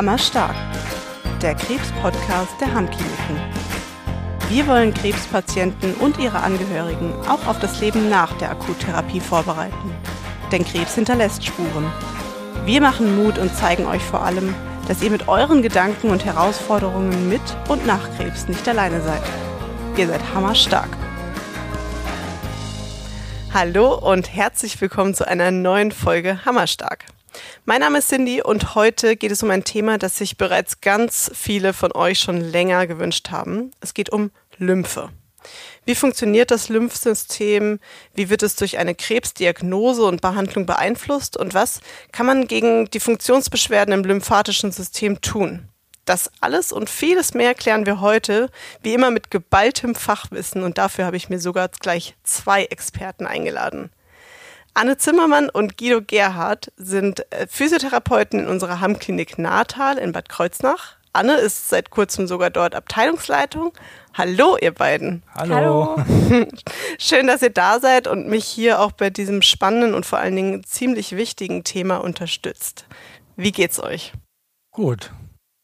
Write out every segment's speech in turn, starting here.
Hammerstark, der Krebs-Podcast der Hammkliniken. Wir wollen Krebspatienten und ihre Angehörigen auch auf das Leben nach der Akuttherapie vorbereiten. Denn Krebs hinterlässt Spuren. Wir machen Mut und zeigen euch vor allem, dass ihr mit euren Gedanken und Herausforderungen mit und nach Krebs nicht alleine seid. Ihr seid hammerstark. Hallo und herzlich willkommen zu einer neuen Folge Hammerstark. Mein Name ist Cindy und heute geht es um ein Thema, das sich bereits ganz viele von euch schon länger gewünscht haben. Es geht um Lymphe. Wie funktioniert das Lymphsystem? Wie wird es durch eine Krebsdiagnose und Behandlung beeinflusst? Und was kann man gegen die Funktionsbeschwerden im lymphatischen System tun? Das alles und vieles mehr klären wir heute, wie immer mit geballtem Fachwissen. Und dafür habe ich mir sogar gleich zwei Experten eingeladen. Anne Zimmermann und Guido Gerhardt sind äh, Physiotherapeuten in unserer Hammklinik Natal in Bad Kreuznach. Anne ist seit kurzem sogar dort Abteilungsleitung. Hallo, ihr beiden. Hallo. Hallo. Schön, dass ihr da seid und mich hier auch bei diesem spannenden und vor allen Dingen ziemlich wichtigen Thema unterstützt. Wie geht's euch? Gut.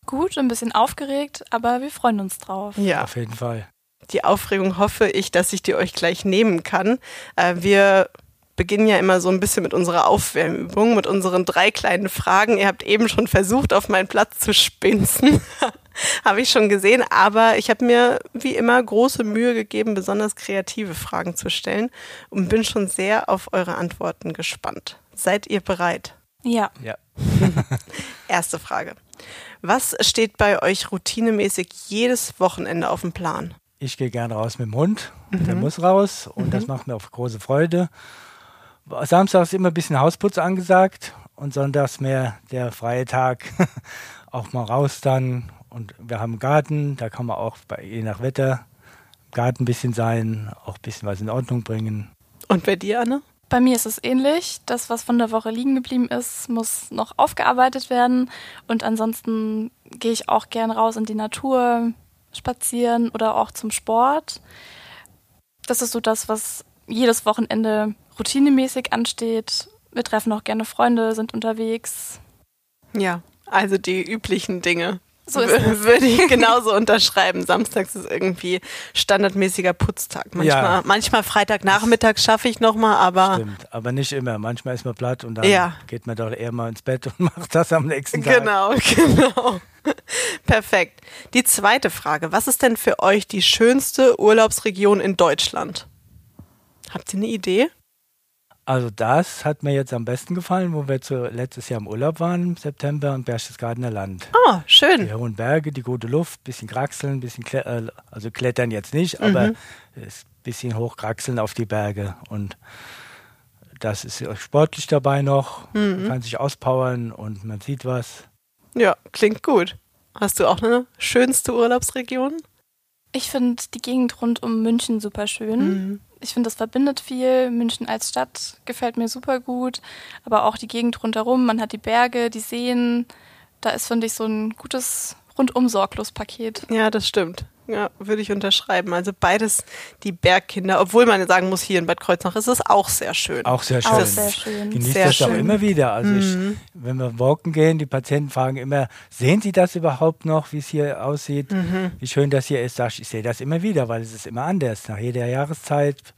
Gut, ein bisschen aufgeregt, aber wir freuen uns drauf. Ja, auf jeden Fall. Die Aufregung hoffe ich, dass ich die euch gleich nehmen kann. Äh, wir beginnen ja immer so ein bisschen mit unserer Aufwärmübung, mit unseren drei kleinen Fragen. Ihr habt eben schon versucht, auf meinen Platz zu spinzen. habe ich schon gesehen, aber ich habe mir wie immer große Mühe gegeben, besonders kreative Fragen zu stellen und bin schon sehr auf eure Antworten gespannt. Seid ihr bereit? Ja. Ja. Erste Frage. Was steht bei euch routinemäßig jedes Wochenende auf dem Plan? Ich gehe gerne raus mit dem Hund. Mhm. Der muss raus und mhm. das macht mir auch große Freude. Samstag ist immer ein bisschen Hausputz angesagt und sonntags mehr der freie Tag. auch mal raus dann. Und wir haben einen Garten, da kann man auch bei, je nach Wetter im Garten ein bisschen sein, auch ein bisschen was in Ordnung bringen. Und bei dir, Anne? Bei mir ist es ähnlich. Das, was von der Woche liegen geblieben ist, muss noch aufgearbeitet werden. Und ansonsten gehe ich auch gern raus in die Natur, spazieren oder auch zum Sport. Das ist so das, was jedes Wochenende routinemäßig ansteht. Wir treffen auch gerne Freunde, sind unterwegs. Ja, also die üblichen Dinge. So ist es. Würde ich genauso unterschreiben. Samstags ist irgendwie standardmäßiger Putztag. Manchmal, ja. manchmal Freitagnachmittag schaffe ich nochmal, aber. Stimmt, aber nicht immer. Manchmal ist man platt und dann ja. geht man doch eher mal ins Bett und macht das am nächsten Tag. Genau, genau. Perfekt. Die zweite Frage. Was ist denn für euch die schönste Urlaubsregion in Deutschland? Habt ihr eine Idee? Also das hat mir jetzt am besten gefallen, wo wir zu, letztes Jahr im Urlaub waren, im September, im Berchtesgadener Land. Ah, schön. Die hohen Berge, die gute Luft, bisschen kraxeln, bisschen kle äh, also klettern jetzt nicht, mhm. aber bisschen hochkraxeln auf die Berge und das ist sportlich dabei noch, mhm. man kann sich auspowern und man sieht was. Ja, klingt gut. Hast du auch eine schönste Urlaubsregion? Ich finde die Gegend rund um München super schön. Mhm. Ich finde, das verbindet viel. München als Stadt gefällt mir super gut. Aber auch die Gegend rundherum. Man hat die Berge, die Seen. Da ist, finde ich, so ein gutes Rundum-Sorglos-Paket. Ja, das stimmt. Ja, würde ich unterschreiben. Also beides die Bergkinder, obwohl man sagen muss, hier in Bad Kreuznach ist es auch sehr schön. Auch sehr schön. Auch sehr schön. Genießt sehr das schön. auch immer wieder. Also mhm. ich, wenn wir walken gehen, die Patienten fragen immer, sehen Sie das überhaupt noch, wie es hier aussieht? Mhm. Wie schön das hier ist. Ich sehe das immer wieder, weil es ist immer anders. Nach jeder Jahreszeit,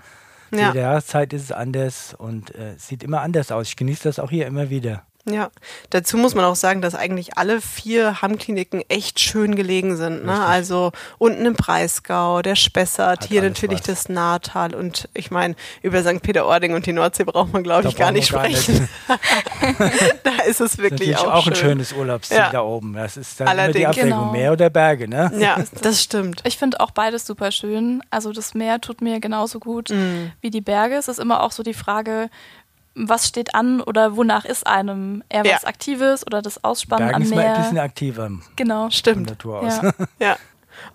ja. jeder Jahreszeit ist es anders und äh, sieht immer anders aus. Ich genieße das auch hier immer wieder. Ja, dazu muss man auch sagen, dass eigentlich alle vier Hammkliniken echt schön gelegen sind. Ne? Also unten im Breisgau, der Spessart, hier natürlich was. das Nahtal und ich meine, über St. Peter-Ording und die Nordsee braucht man, glaube ich, gar nicht gar sprechen. Nicht. da ist es wirklich das ist auch, auch schön. ein schönes Urlaubsziel ja. da oben. Das ist dann Allerdings. immer die Abwägung, genau. Meer oder Berge, ne? Ja, das stimmt. Ich finde auch beides super schön. Also das Meer tut mir genauso gut mm. wie die Berge. Es ist immer auch so die Frage, was steht an oder wonach ist einem? Eher ja. was Aktives oder das Ausspannen Bergen am Meer? Ist mal ein bisschen aktiver. Genau. Stimmt. Natur aus. Ja. ja.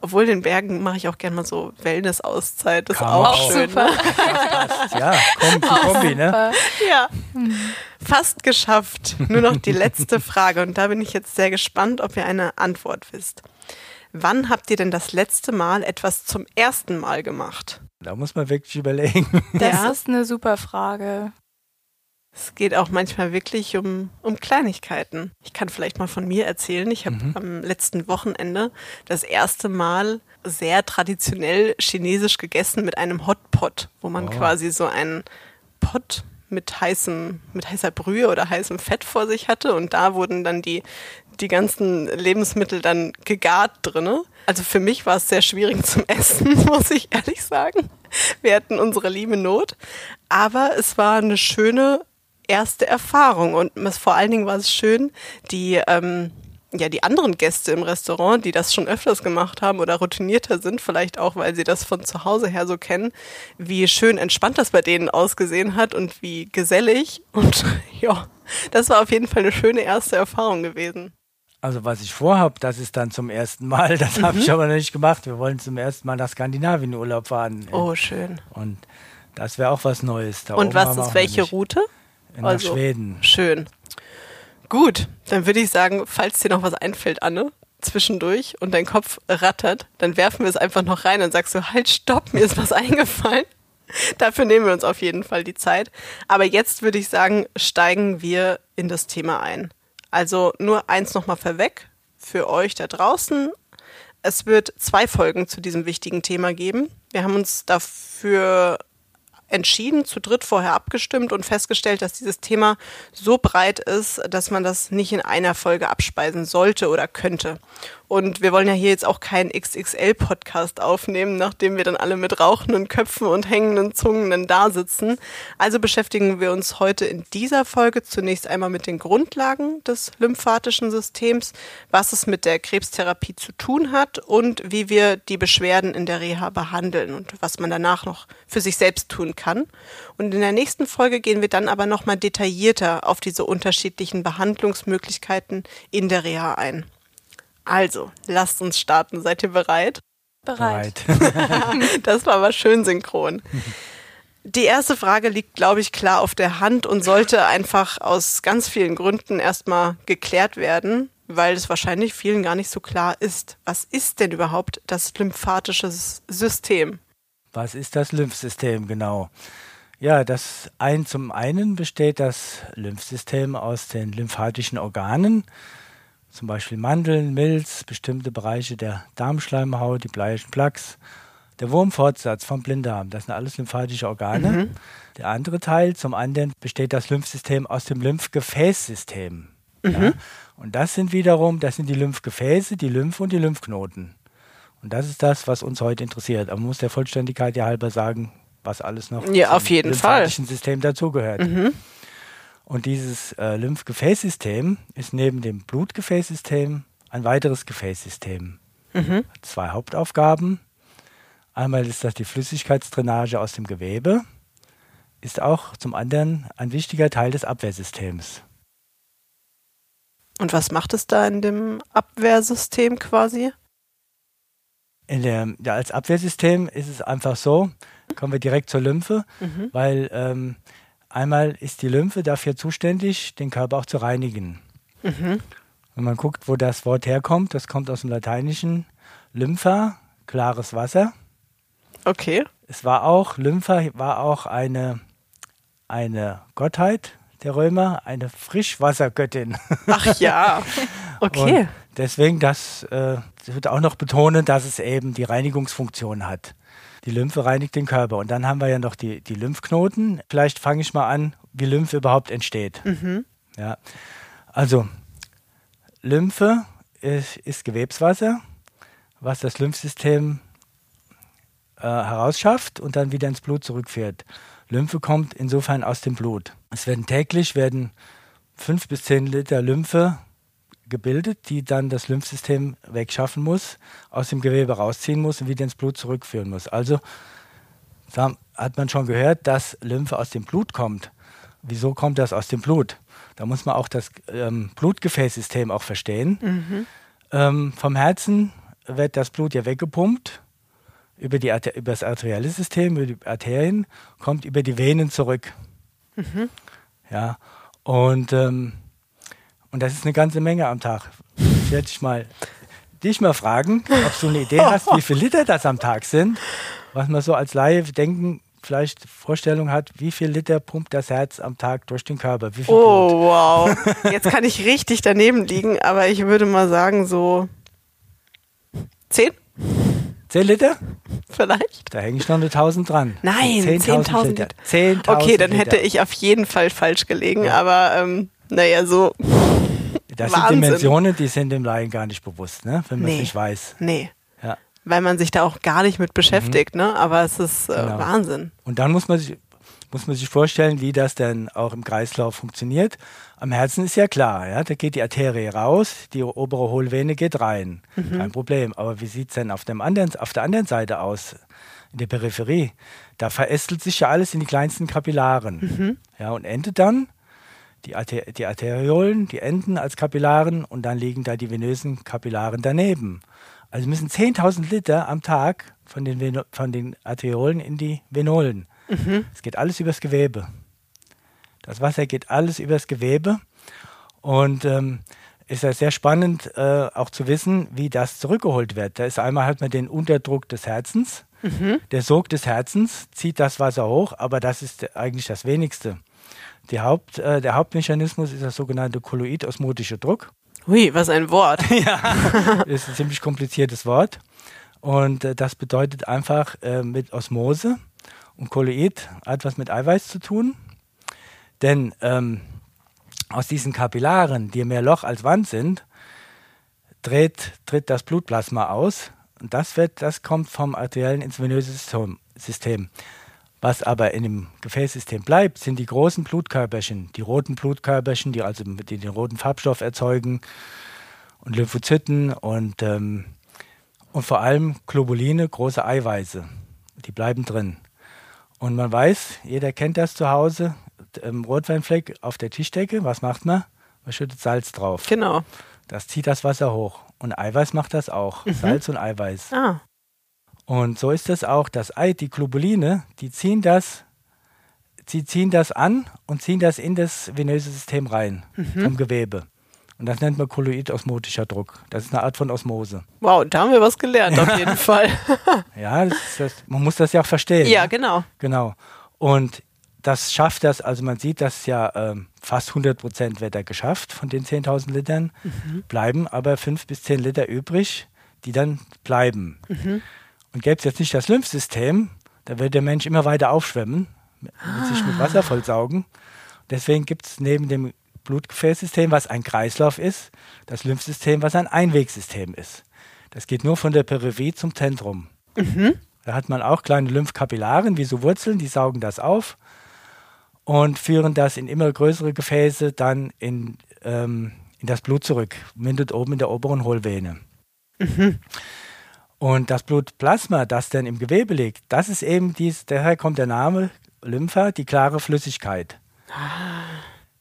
Obwohl den Bergen mache ich auch gerne mal so Wellness-Auszeit. Das ist auch, auch schön. Super. ja, Kombi, Kombi, ne? Ja. Fast geschafft. Nur noch die letzte Frage. Und da bin ich jetzt sehr gespannt, ob ihr eine Antwort wisst. Wann habt ihr denn das letzte Mal etwas zum ersten Mal gemacht? Da muss man wirklich überlegen. Das ja. ist eine super Frage. Es geht auch manchmal wirklich um, um Kleinigkeiten. Ich kann vielleicht mal von mir erzählen. Ich habe mhm. am letzten Wochenende das erste Mal sehr traditionell chinesisch gegessen mit einem Hotpot, wo man oh. quasi so einen Pot mit heißem, mit heißer Brühe oder heißem Fett vor sich hatte und da wurden dann die, die ganzen Lebensmittel dann gegart drinne. Also für mich war es sehr schwierig zum Essen, muss ich ehrlich sagen. Wir hatten unsere liebe Not, aber es war eine schöne erste Erfahrung und vor allen Dingen war es schön, die ähm, ja, die anderen Gäste im Restaurant, die das schon öfters gemacht haben oder routinierter sind, vielleicht auch, weil sie das von zu Hause her so kennen, wie schön entspannt das bei denen ausgesehen hat und wie gesellig. Und ja, das war auf jeden Fall eine schöne erste Erfahrung gewesen. Also was ich vorhabe, das ist dann zum ersten Mal, das mhm. habe ich aber noch nicht gemacht. Wir wollen zum ersten Mal nach Skandinavien Urlaub fahren. Oh, schön. Und das wäre auch was Neues. Da und was ist welche Route? Nach also, Schweden. Schön. Gut, dann würde ich sagen, falls dir noch was einfällt, Anne, zwischendurch und dein Kopf rattert, dann werfen wir es einfach noch rein und sagst du, halt, stopp, mir ist was eingefallen. Dafür nehmen wir uns auf jeden Fall die Zeit. Aber jetzt würde ich sagen, steigen wir in das Thema ein. Also nur eins nochmal vorweg für euch da draußen. Es wird zwei Folgen zu diesem wichtigen Thema geben. Wir haben uns dafür entschieden, zu dritt vorher abgestimmt und festgestellt, dass dieses Thema so breit ist, dass man das nicht in einer Folge abspeisen sollte oder könnte. Und wir wollen ja hier jetzt auch keinen XXL-Podcast aufnehmen, nachdem wir dann alle mit rauchenden Köpfen und hängenden Zungen dann da sitzen. Also beschäftigen wir uns heute in dieser Folge zunächst einmal mit den Grundlagen des lymphatischen Systems, was es mit der Krebstherapie zu tun hat und wie wir die Beschwerden in der Reha behandeln und was man danach noch für sich selbst tun kann. Und in der nächsten Folge gehen wir dann aber nochmal detaillierter auf diese unterschiedlichen Behandlungsmöglichkeiten in der Reha ein. Also, lasst uns starten. Seid ihr bereit? Bereit. das war aber schön synchron. Die erste Frage liegt, glaube ich, klar auf der Hand und sollte einfach aus ganz vielen Gründen erstmal geklärt werden, weil es wahrscheinlich vielen gar nicht so klar ist. Was ist denn überhaupt das lymphatische System? Was ist das Lymphsystem genau? Ja, das ein zum einen besteht das Lymphsystem aus den lymphatischen Organen zum Beispiel Mandeln, Milz, bestimmte Bereiche der Darmschleimhaut, die bleischen Plaques, der Wurmfortsatz vom Blinddarm, das sind alles lymphatische Organe. Mhm. Der andere Teil, zum anderen besteht das Lymphsystem aus dem Lymphgefäßsystem. Mhm. Ja? Und das sind wiederum, das sind die Lymphgefäße, die Lymph und die Lymphknoten. Und das ist das, was uns heute interessiert. Aber man muss der Vollständigkeit ja halber sagen, was alles noch ja, auf jeden lymphatischen Fall. System dazugehört. Mhm. Und dieses äh, Lymphgefäßsystem ist neben dem Blutgefäßsystem ein weiteres Gefäßsystem. Mhm. Zwei Hauptaufgaben. Einmal ist das die Flüssigkeitsdrainage aus dem Gewebe, ist auch zum anderen ein wichtiger Teil des Abwehrsystems. Und was macht es da in dem Abwehrsystem quasi? In der, ja, als Abwehrsystem ist es einfach so, kommen wir direkt zur Lymphe, mhm. weil ähm, Einmal ist die Lymphe dafür zuständig, den Körper auch zu reinigen. Mhm. Wenn man guckt, wo das Wort herkommt, das kommt aus dem Lateinischen Lympha, klares Wasser. Okay. Es war auch, Lympha war auch eine, eine Gottheit der Römer, eine Frischwassergöttin. Ach ja, okay. Und deswegen, das, äh, das wird auch noch betonen, dass es eben die Reinigungsfunktion hat. Die Lymphe reinigt den Körper. Und dann haben wir ja noch die, die Lymphknoten. Vielleicht fange ich mal an, wie Lymphe überhaupt entsteht. Mhm. Ja. Also, Lymphe ist, ist, Gewebswasser, was das Lymphsystem äh, herausschafft und dann wieder ins Blut zurückführt. Lymphe kommt insofern aus dem Blut. Es werden täglich werden fünf bis zehn Liter Lymphe gebildet, die dann das Lymphsystem wegschaffen muss, aus dem Gewebe rausziehen muss und wieder ins Blut zurückführen muss. Also hat man schon gehört, dass Lymphe aus dem Blut kommt. Wieso kommt das aus dem Blut? Da muss man auch das ähm, Blutgefäßsystem auch verstehen. Mhm. Ähm, vom Herzen wird das Blut ja weggepumpt über, die, über das arterielle System, über die Arterien, kommt über die Venen zurück. Mhm. Ja, und ähm, und das ist eine ganze Menge am Tag. Ich werde dich mal, dich mal fragen, ob du eine Idee hast, wie viele Liter das am Tag sind. Was man so als Laie denken vielleicht Vorstellung hat, wie viel Liter pumpt das Herz am Tag durch den Körper? Oh, Blut? wow. Jetzt kann ich richtig daneben liegen, aber ich würde mal sagen, so zehn 10 Liter? vielleicht. Da hänge ich noch eine 1000 dran. Nein, 10.000 10.000 Liter. Liter. 10.000 Okay, dann Liter. hätte ich auf jeden Fall falsch gelegen, Ja. aber ähm, naja, so, Das Wahnsinn. sind Dimensionen, die sind dem Laien gar nicht bewusst, ne? wenn man es Nee. nicht weiß. nee. Ja. Weil man sich da auch gar nicht mit beschäftigt, ne? Aber es ist äh, Genau. Wahnsinn. Und dann muss man, sich, muss man sich vorstellen, wie das dann auch im Kreislauf funktioniert. Am Herzen ist ja klar, ja, da geht die Arterie raus, die obere Hohlvene geht rein. Kein Problem. Aber wie sieht es denn auf, dem anderen, auf der anderen Seite aus, in der Peripherie? Da verästelt sich ja alles in die kleinsten Kapillaren. Ja, und endet dann die, Arter die Arteriolen, die enden als Kapillaren und dann liegen da die venösen Kapillaren daneben. Also müssen 10.000 Liter am Tag von den, Veno von den Arteriolen in die Venolen. Es geht alles übers Gewebe. Das Wasser geht alles übers Gewebe und ähm, ist ja sehr spannend äh, auch zu wissen, wie das zurückgeholt wird. Da ist einmal hat man den Unterdruck des Herzens, der Sog des Herzens zieht das Wasser hoch, aber das ist eigentlich das Wenigste. Haupt, äh, der Hauptmechanismus ist das sogenannte kolloid-osmotische Druck. Hui, was ein Wort. Das ist ein ziemlich kompliziertes Wort. Und äh, das bedeutet einfach äh, mit Osmose. Und Kolloid hat was mit Eiweiß zu tun. Denn ähm, aus diesen Kapillaren, die mehr Loch als Wand sind, dreht, tritt das Blutplasma aus. Und das, wird, das kommt vom arteriellen ins venöse System. Was aber in dem Gefäßsystem bleibt, sind die großen Blutkörperchen, die roten Blutkörperchen, die also die den roten Farbstoff erzeugen und Lymphozyten und, ähm, und vor allem Globuline, große Eiweiße. Die bleiben drin. Und man weiß, jeder kennt das zu Hause, ähm, Rotweinfleck auf der Tischdecke, was macht man? Man schüttet Salz drauf. Genau. Das zieht das Wasser hoch. Und Eiweiß macht das auch. Salz und Eiweiß. Ah, Und so ist es auch, das Ei, die Globuline, die ziehen das, sie ziehen das an und ziehen das in das venöse System rein, vom Gewebe. Und das nennt man kolloid-osmotischer Druck. Das ist eine Art von Osmose. wow, da haben wir was gelernt, auf jeden Fall. Ja, das ist das, man muss das ja auch verstehen. ja, ne? genau. Genau. Und das schafft das, also man sieht, dass ja ähm, fast 100 Prozent wird er geschafft von den 10.000 Litern, bleiben aber 5 bis 10 Liter übrig, die dann bleiben. Und gäbe es jetzt nicht das Lymphsystem, dann würde der Mensch immer weiter aufschwemmen, mit, mit sich mit Wasser vollsaugen. Deswegen gibt es neben dem Blutgefäßsystem, was ein Kreislauf ist, das Lymphsystem, was ein Einwegsystem ist. Das geht nur von der Peripherie zum Zentrum. Da hat man auch kleine Lymphkapillaren, wie so Wurzeln, die saugen das auf und führen das in immer größere Gefäße dann in, ähm, in das Blut zurück, mündet oben in der oberen Hohlvene. Und das Blutplasma, das dann im Gewebe liegt, das ist eben dies, daher kommt der Name Lympha, die klare Flüssigkeit.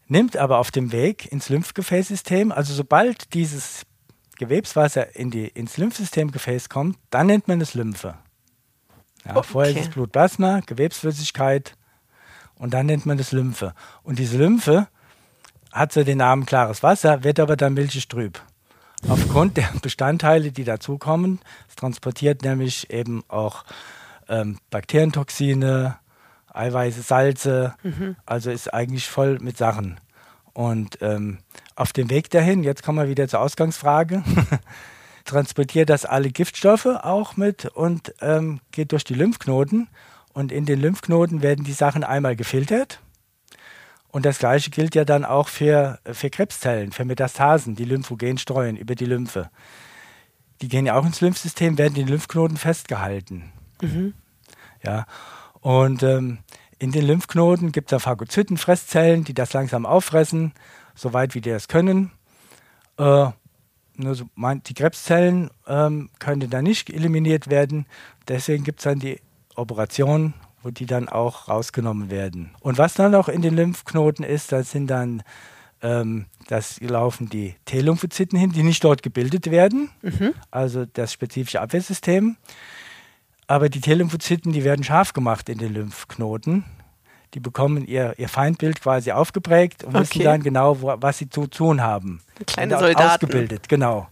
Nimmt aber auf dem Weg ins Lymphgefäßsystem, also sobald dieses Gewebswasser in die, ins Lymphsystemgefäß kommt, dann nennt man es Lymphe. Ja, Vorher Okay. ist es Blutplasma, Gewebsflüssigkeit und dann nennt man es Lymphe. Und diese Lymphe hat so den Namen klares Wasser, wird aber dann milchig trüb. Aufgrund der Bestandteile, die dazukommen, es transportiert nämlich eben auch ähm, Bakterientoxine, Eiweiße, Salze, also ist eigentlich voll mit Sachen. Und ähm, auf dem Weg dahin, jetzt kommen wir wieder zur Ausgangsfrage, transportiert das alle Giftstoffe auch mit und ähm, geht durch die Lymphknoten. Und in den Lymphknoten werden die Sachen einmal gefiltert. Und das gleiche gilt ja dann auch für, für Krebszellen, für Metastasen, die Lymphogen streuen über die Lymphe. Die gehen ja auch ins Lymphsystem, werden in den Lymphknoten festgehalten. Ja, und ähm, in den Lymphknoten gibt es da Phagozyten, Fresszellen, die das langsam auffressen, soweit wie die das können. Äh, nur so, mein, die Krebszellen ähm, können da nicht eliminiert werden. Deswegen gibt es dann die Operation, wo die dann auch rausgenommen werden. Und was dann noch in den Lymphknoten ist, das sind dann, ähm, das laufen die T-Lymphozyten hin, die nicht dort gebildet werden, also das spezifische Abwehrsystem. Aber die T-Lymphozyten, die werden scharf gemacht in den Lymphknoten. Die bekommen ihr, ihr Feindbild quasi aufgeprägt und wissen Okay. dann genau, wo, was sie zu tun haben. Kleine Soldaten. Ausgebildet, genau.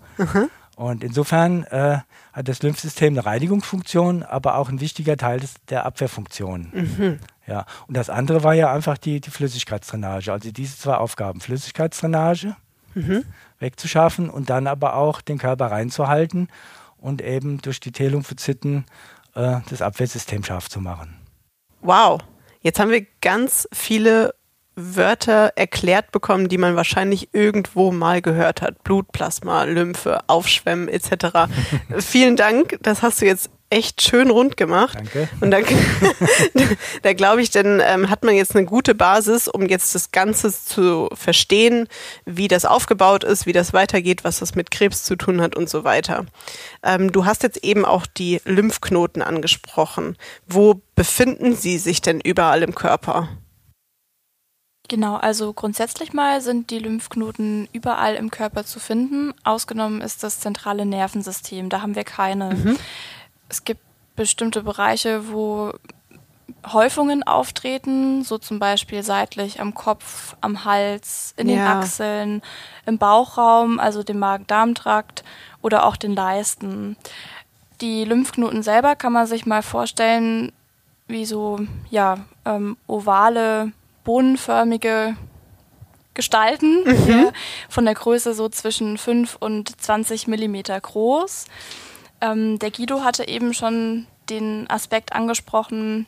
Und insofern äh, hat das Lymphsystem eine Reinigungsfunktion, aber auch ein wichtiger Teil des, der Abwehrfunktion. Mhm. Ja. Und das andere war ja einfach die, die Flüssigkeitsdrainage. Also diese zwei Aufgaben, Flüssigkeitsdrainage mhm. wegzuschaffen und dann aber auch den Körper reinzuhalten und eben durch die T-Lymphozyten äh, das Abwehrsystem scharf zu machen. Wow, jetzt haben wir ganz viele Wörter erklärt bekommen, die man wahrscheinlich irgendwo mal gehört hat. Blutplasma, Lymphe, Aufschwemmen etc. Vielen Dank, das hast du jetzt echt schön rund gemacht. Danke. Und da, da glaube ich, dann ähm, hat man jetzt eine gute Basis, um jetzt das Ganze zu verstehen, wie das aufgebaut ist, wie das weitergeht, was das mit Krebs zu tun hat und so weiter. Ähm, du hast jetzt eben auch die Lymphknoten angesprochen. Wo befinden sie sich denn überall im Körper? Genau, also grundsätzlich mal sind die Lymphknoten überall im Körper zu finden. Ausgenommen ist das zentrale Nervensystem, da haben wir keine. Mhm. Es gibt bestimmte Bereiche, wo Häufungen auftreten, so zum Beispiel seitlich am Kopf, am Hals, in ja. den Achseln, im Bauchraum, also dem Magen-Darm-Trakt oder auch den Leisten. Die Lymphknoten selber kann man sich mal vorstellen wie so ja ähm, ovale bohnenförmige Gestalten, mhm. von der Größe so zwischen 5 und 20 Millimeter groß. Ähm, der Guido hatte eben schon den Aspekt angesprochen,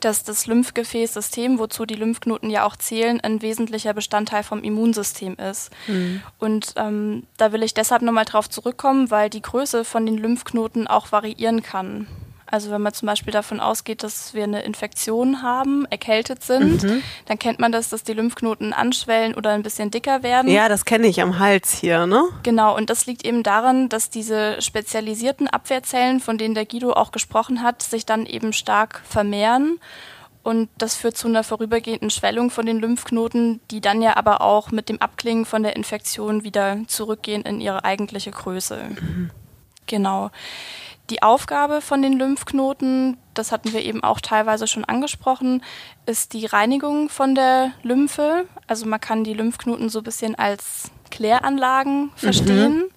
dass das Lymphgefäßsystem, wozu die Lymphknoten ja auch zählen, ein wesentlicher Bestandteil vom Immunsystem ist. Mhm. Und ähm, da will ich deshalb nochmal drauf zurückkommen, weil die Größe von den Lymphknoten auch variieren kann. Also wenn man zum Beispiel davon ausgeht, dass wir eine Infektion haben, erkältet sind, mhm. dann kennt man das, dass die Lymphknoten anschwellen oder ein bisschen dicker werden. Ja, das kenne ich am Hals hier, ne? Genau, und das liegt eben daran, dass diese spezialisierten Abwehrzellen, von denen der Guido auch gesprochen hat, sich dann eben stark vermehren. Und das führt zu einer vorübergehenden Schwellung von den Lymphknoten, die dann ja aber auch mit dem Abklingen von der Infektion wieder zurückgehen in ihre eigentliche Größe. Mhm. Genau. Die Aufgabe von den Lymphknoten, das hatten wir eben auch teilweise schon angesprochen, ist die Reinigung von der Lymphe. Also man kann die Lymphknoten so ein bisschen als Kläranlagen verstehen. Mhm.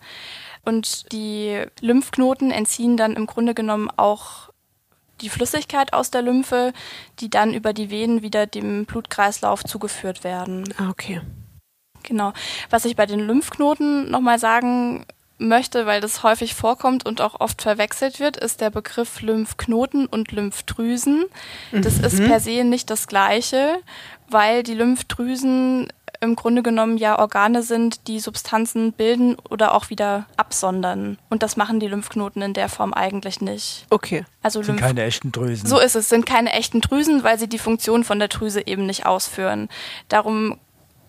Und die Lymphknoten entziehen dann im Grunde genommen auch die Flüssigkeit aus der Lymphe, die dann über die Venen wieder dem Blutkreislauf zugeführt werden. Ah, okay. Genau. Was ich bei den Lymphknoten nochmal sagen möchte, weil das häufig vorkommt und auch oft verwechselt wird, ist der Begriff Lymphknoten und Lymphdrüsen. Das mhm. ist per se nicht das gleiche, weil die Lymphdrüsen im Grunde genommen ja Organe sind, die Substanzen bilden oder auch wieder absondern. Und das machen die Lymphknoten in der Form eigentlich nicht. Okay. Also sind Lymph keine echten Drüsen. So ist es, sind keine echten Drüsen, weil sie die Funktion von der Drüse eben nicht ausführen. Darum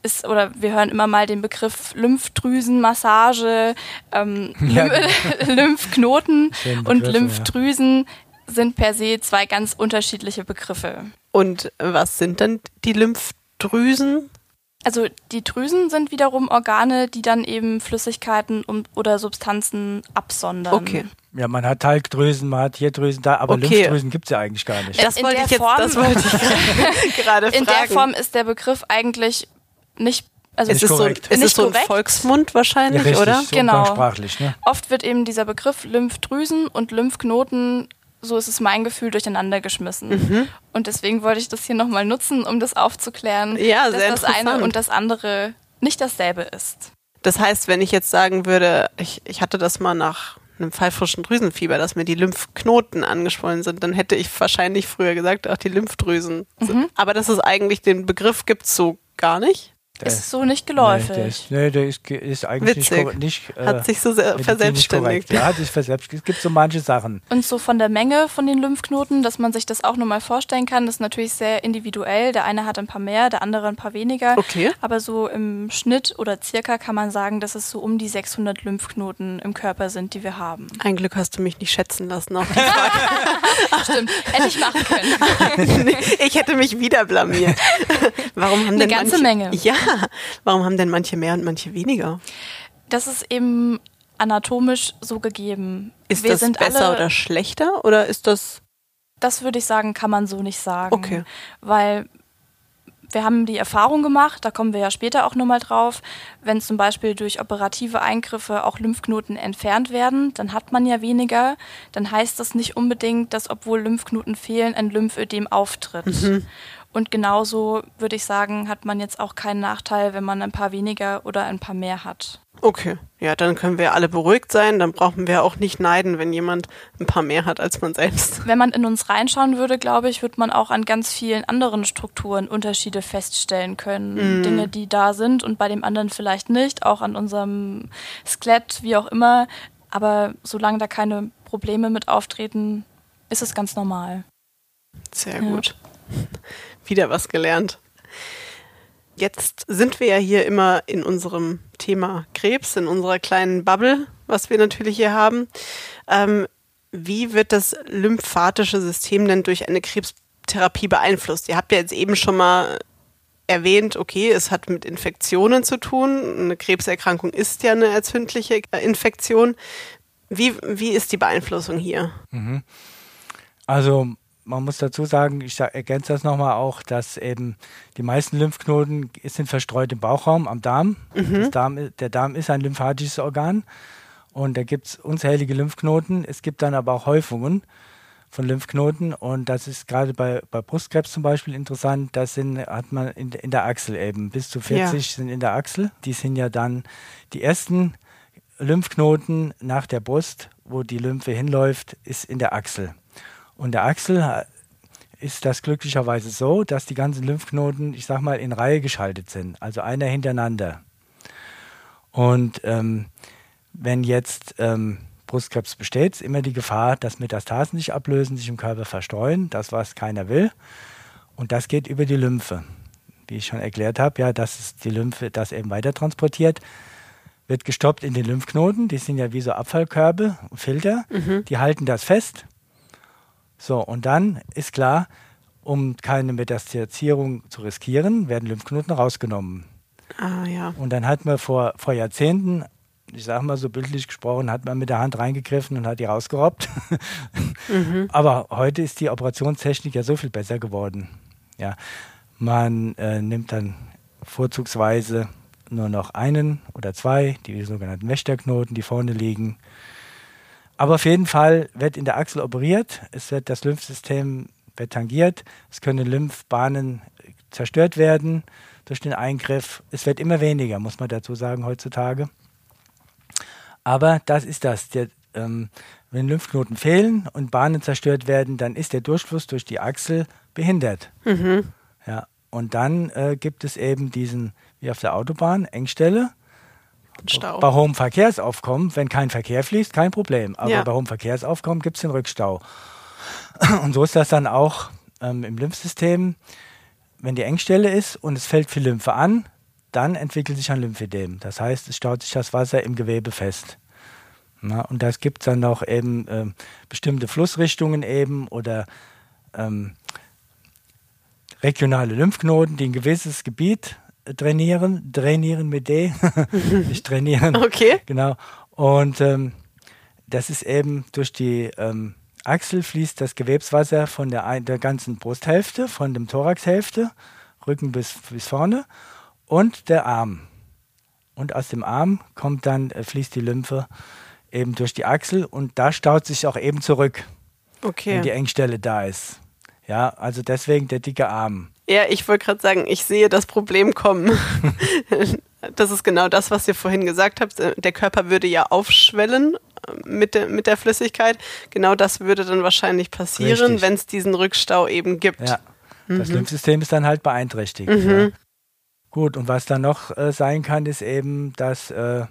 ist, oder wir hören immer mal den Begriff Lymphdrüsenmassage, ähm, ja. Genau. Lymphknoten und Lymphdrüsen ja. sind per se zwei ganz unterschiedliche Begriffe. Und was sind dann die Lymphdrüsen? Also die Drüsen sind wiederum Organe, die dann eben Flüssigkeiten und, oder Substanzen absondern. Okay. Ja, man hat Talgdrüsen, man hat hier Drüsen da, aber okay. Lymphdrüsen gibt es ja eigentlich gar nicht. Das in wollte ich jetzt, Form, das wollte ich gerade fragen. In der Form ist der Begriff eigentlich nicht also ist, es so, ist es so ein Volksmund wahrscheinlich, ja, richtig, oder? So genau. Ne? Oft wird eben dieser Begriff Lymphdrüsen und Lymphknoten, so ist es mein Gefühl, durcheinander geschmissen. Mhm. Und deswegen wollte ich das hier nochmal nutzen, um das aufzuklären, ja, dass das eine und das andere nicht dasselbe ist. Das heißt, wenn ich jetzt sagen würde, ich, ich hatte das mal nach einem pfeifrischen Drüsenfieber, dass mir die Lymphknoten angeschwollen sind, dann hätte ich wahrscheinlich früher gesagt, ach, die Lymphdrüsen. Mhm. Aber dass es eigentlich den Begriff gibt so gar nicht. Der, ist so nicht geläufig. Nee, der ist, nee, der ist, ist eigentlich Witzig. nicht, nicht äh, Hat sich so sehr verselbstständigt. Ja, hat sich verselbstständigt. Es gibt so manche Sachen. Und so von der Menge von den Lymphknoten, dass man sich das auch nochmal vorstellen kann, das ist natürlich sehr individuell. Der eine hat ein paar mehr, der andere ein paar weniger. Okay. Aber so im Schnitt oder circa kann man sagen, dass es so um die 600 Lymphknoten im Körper sind, die wir haben. Ein Glück hast du mich nicht schätzen lassen auf die Frage. Stimmt, hätte ich machen können. ich hätte mich wieder blamiert. Warum haben Eine denn ganze manche, Menge. Ja, warum haben denn manche mehr und manche weniger? Das ist eben anatomisch so gegeben. Ist Wir das besser alle, oder schlechter oder ist das? Das würde ich sagen, kann man so nicht sagen. Okay. Weil wir haben die Erfahrung gemacht, da kommen wir ja später auch nochmal drauf, wenn zum Beispiel durch operative Eingriffe auch Lymphknoten entfernt werden, dann hat man ja weniger. Dann heißt das nicht unbedingt, dass obwohl Lymphknoten fehlen, ein Lymphödem auftritt. Mhm. Und genauso würde ich sagen, hat man jetzt auch keinen Nachteil, wenn man ein paar weniger oder ein paar mehr hat. Okay, ja, dann können wir alle beruhigt sein. Dann brauchen wir auch nicht neiden, wenn jemand ein paar mehr hat als man selbst. Wenn man in uns reinschauen würde, glaube ich, würde man auch an ganz vielen anderen Strukturen Unterschiede feststellen können. Mm. Dinge, die da sind und bei dem anderen vielleicht nicht, auch an unserem Skelett, wie auch immer. Aber solange da keine Probleme mit auftreten, ist es ganz normal. Sehr gut. Wieder was gelernt. Jetzt sind wir ja hier immer in unserem Thema Krebs, in unserer kleinen Bubble, was wir natürlich hier haben. Ähm, wie wird das lymphatische System denn durch eine Krebstherapie beeinflusst? Ihr habt ja jetzt eben schon mal erwähnt, okay, es hat mit Infektionen zu tun. Eine Krebserkrankung ist ja eine entzündliche Infektion. Wie, wie ist die Beeinflussung hier? Mhm. Also man muss dazu sagen, ich ergänze das nochmal auch, dass eben die meisten Lymphknoten sind verstreut im Bauchraum, am Darm. Mhm. Darm. Der Darm ist ein lymphatisches Organ und da gibt es unzählige Lymphknoten. Es gibt dann aber auch Häufungen von Lymphknoten und das ist gerade bei, bei Brustkrebs zum Beispiel interessant. Das sind, hat man in, in der Achsel eben. Bis zu 40 ja. sind in der Achsel. Die sind ja dann die ersten Lymphknoten nach der Brust, wo die Lymphe hinläuft, ist in der Achsel. Und der Achsel ist das glücklicherweise so, dass die ganzen Lymphknoten, ich sag mal, in Reihe geschaltet sind, also einer hintereinander. Und ähm, wenn jetzt ähm, Brustkrebs besteht, ist immer die Gefahr, dass Metastasen sich ablösen, sich im Körper verstreuen, das was keiner will. Und das geht über die Lymphe. Wie ich schon erklärt habe, ja, dass es die Lymphe das eben weiter transportiert, wird gestoppt in den Lymphknoten. Die sind ja wie so Abfallkörbe, Filter. Mhm. Die halten das fest so, und dann ist klar, um keine Metastasierung zu riskieren, werden Lymphknoten rausgenommen. Ah, ja. Und dann hat man vor, vor Jahrzehnten, ich sage mal so bildlich gesprochen, hat man mit der Hand reingegriffen und hat die rausgerobbt. mhm. Aber heute ist die Operationstechnik ja so viel besser geworden. Ja, man äh, nimmt dann vorzugsweise nur noch einen oder zwei, die sogenannten Wächterknoten, die vorne liegen. Aber auf jeden Fall wird in der Achsel operiert, es wird das Lymphsystem wird tangiert, es können Lymphbahnen zerstört werden durch den Eingriff. Es wird immer weniger, muss man dazu sagen, heutzutage. Aber das ist das. Der, ähm, wenn Lymphknoten fehlen und Bahnen zerstört werden, dann ist der Durchfluss durch die Achsel behindert. Mhm. Ja, und dann äh, gibt es eben diesen, wie auf der Autobahn, Engstelle. Stau. Bei hohem Verkehrsaufkommen, wenn kein Verkehr fließt, kein Problem. Aber ja. bei hohem Verkehrsaufkommen gibt es den Rückstau. Und so ist das dann auch ähm, im Lymphsystem. Wenn die Engstelle ist und es fällt viel Lymphe an, dann entwickelt sich ein Lymphedem. Das heißt, es staut sich das Wasser im Gewebe fest. Na, und das gibt dann noch eben ähm, bestimmte Flussrichtungen eben oder ähm, regionale Lymphknoten, die ein gewisses Gebiet trainieren, trainieren mit D, nicht trainieren. Okay. Genau. Und ähm, das ist eben durch die ähm, Achsel fließt das Gewebswasser von der, der ganzen Brusthälfte, von dem Thoraxhälfte, Rücken bis, bis vorne und der Arm. Und aus dem Arm kommt dann, äh, fließt die Lymphe eben durch die Achsel und da staut sich auch eben zurück, okay. wenn die Engstelle da ist. Ja, also deswegen der dicke Arm. Ja, ich wollte gerade sagen, ich sehe das Problem kommen. das ist genau das, was ihr vorhin gesagt habt. Der Körper würde ja aufschwellen äh, mit der, mit der Flüssigkeit. Genau das würde dann wahrscheinlich passieren, wenn es diesen Rückstau eben gibt. Ja, das mhm. Lymphsystem ist dann halt beeinträchtigt. Mhm. Ja. Gut, und was dann noch äh, sein kann, ist eben, dass äh,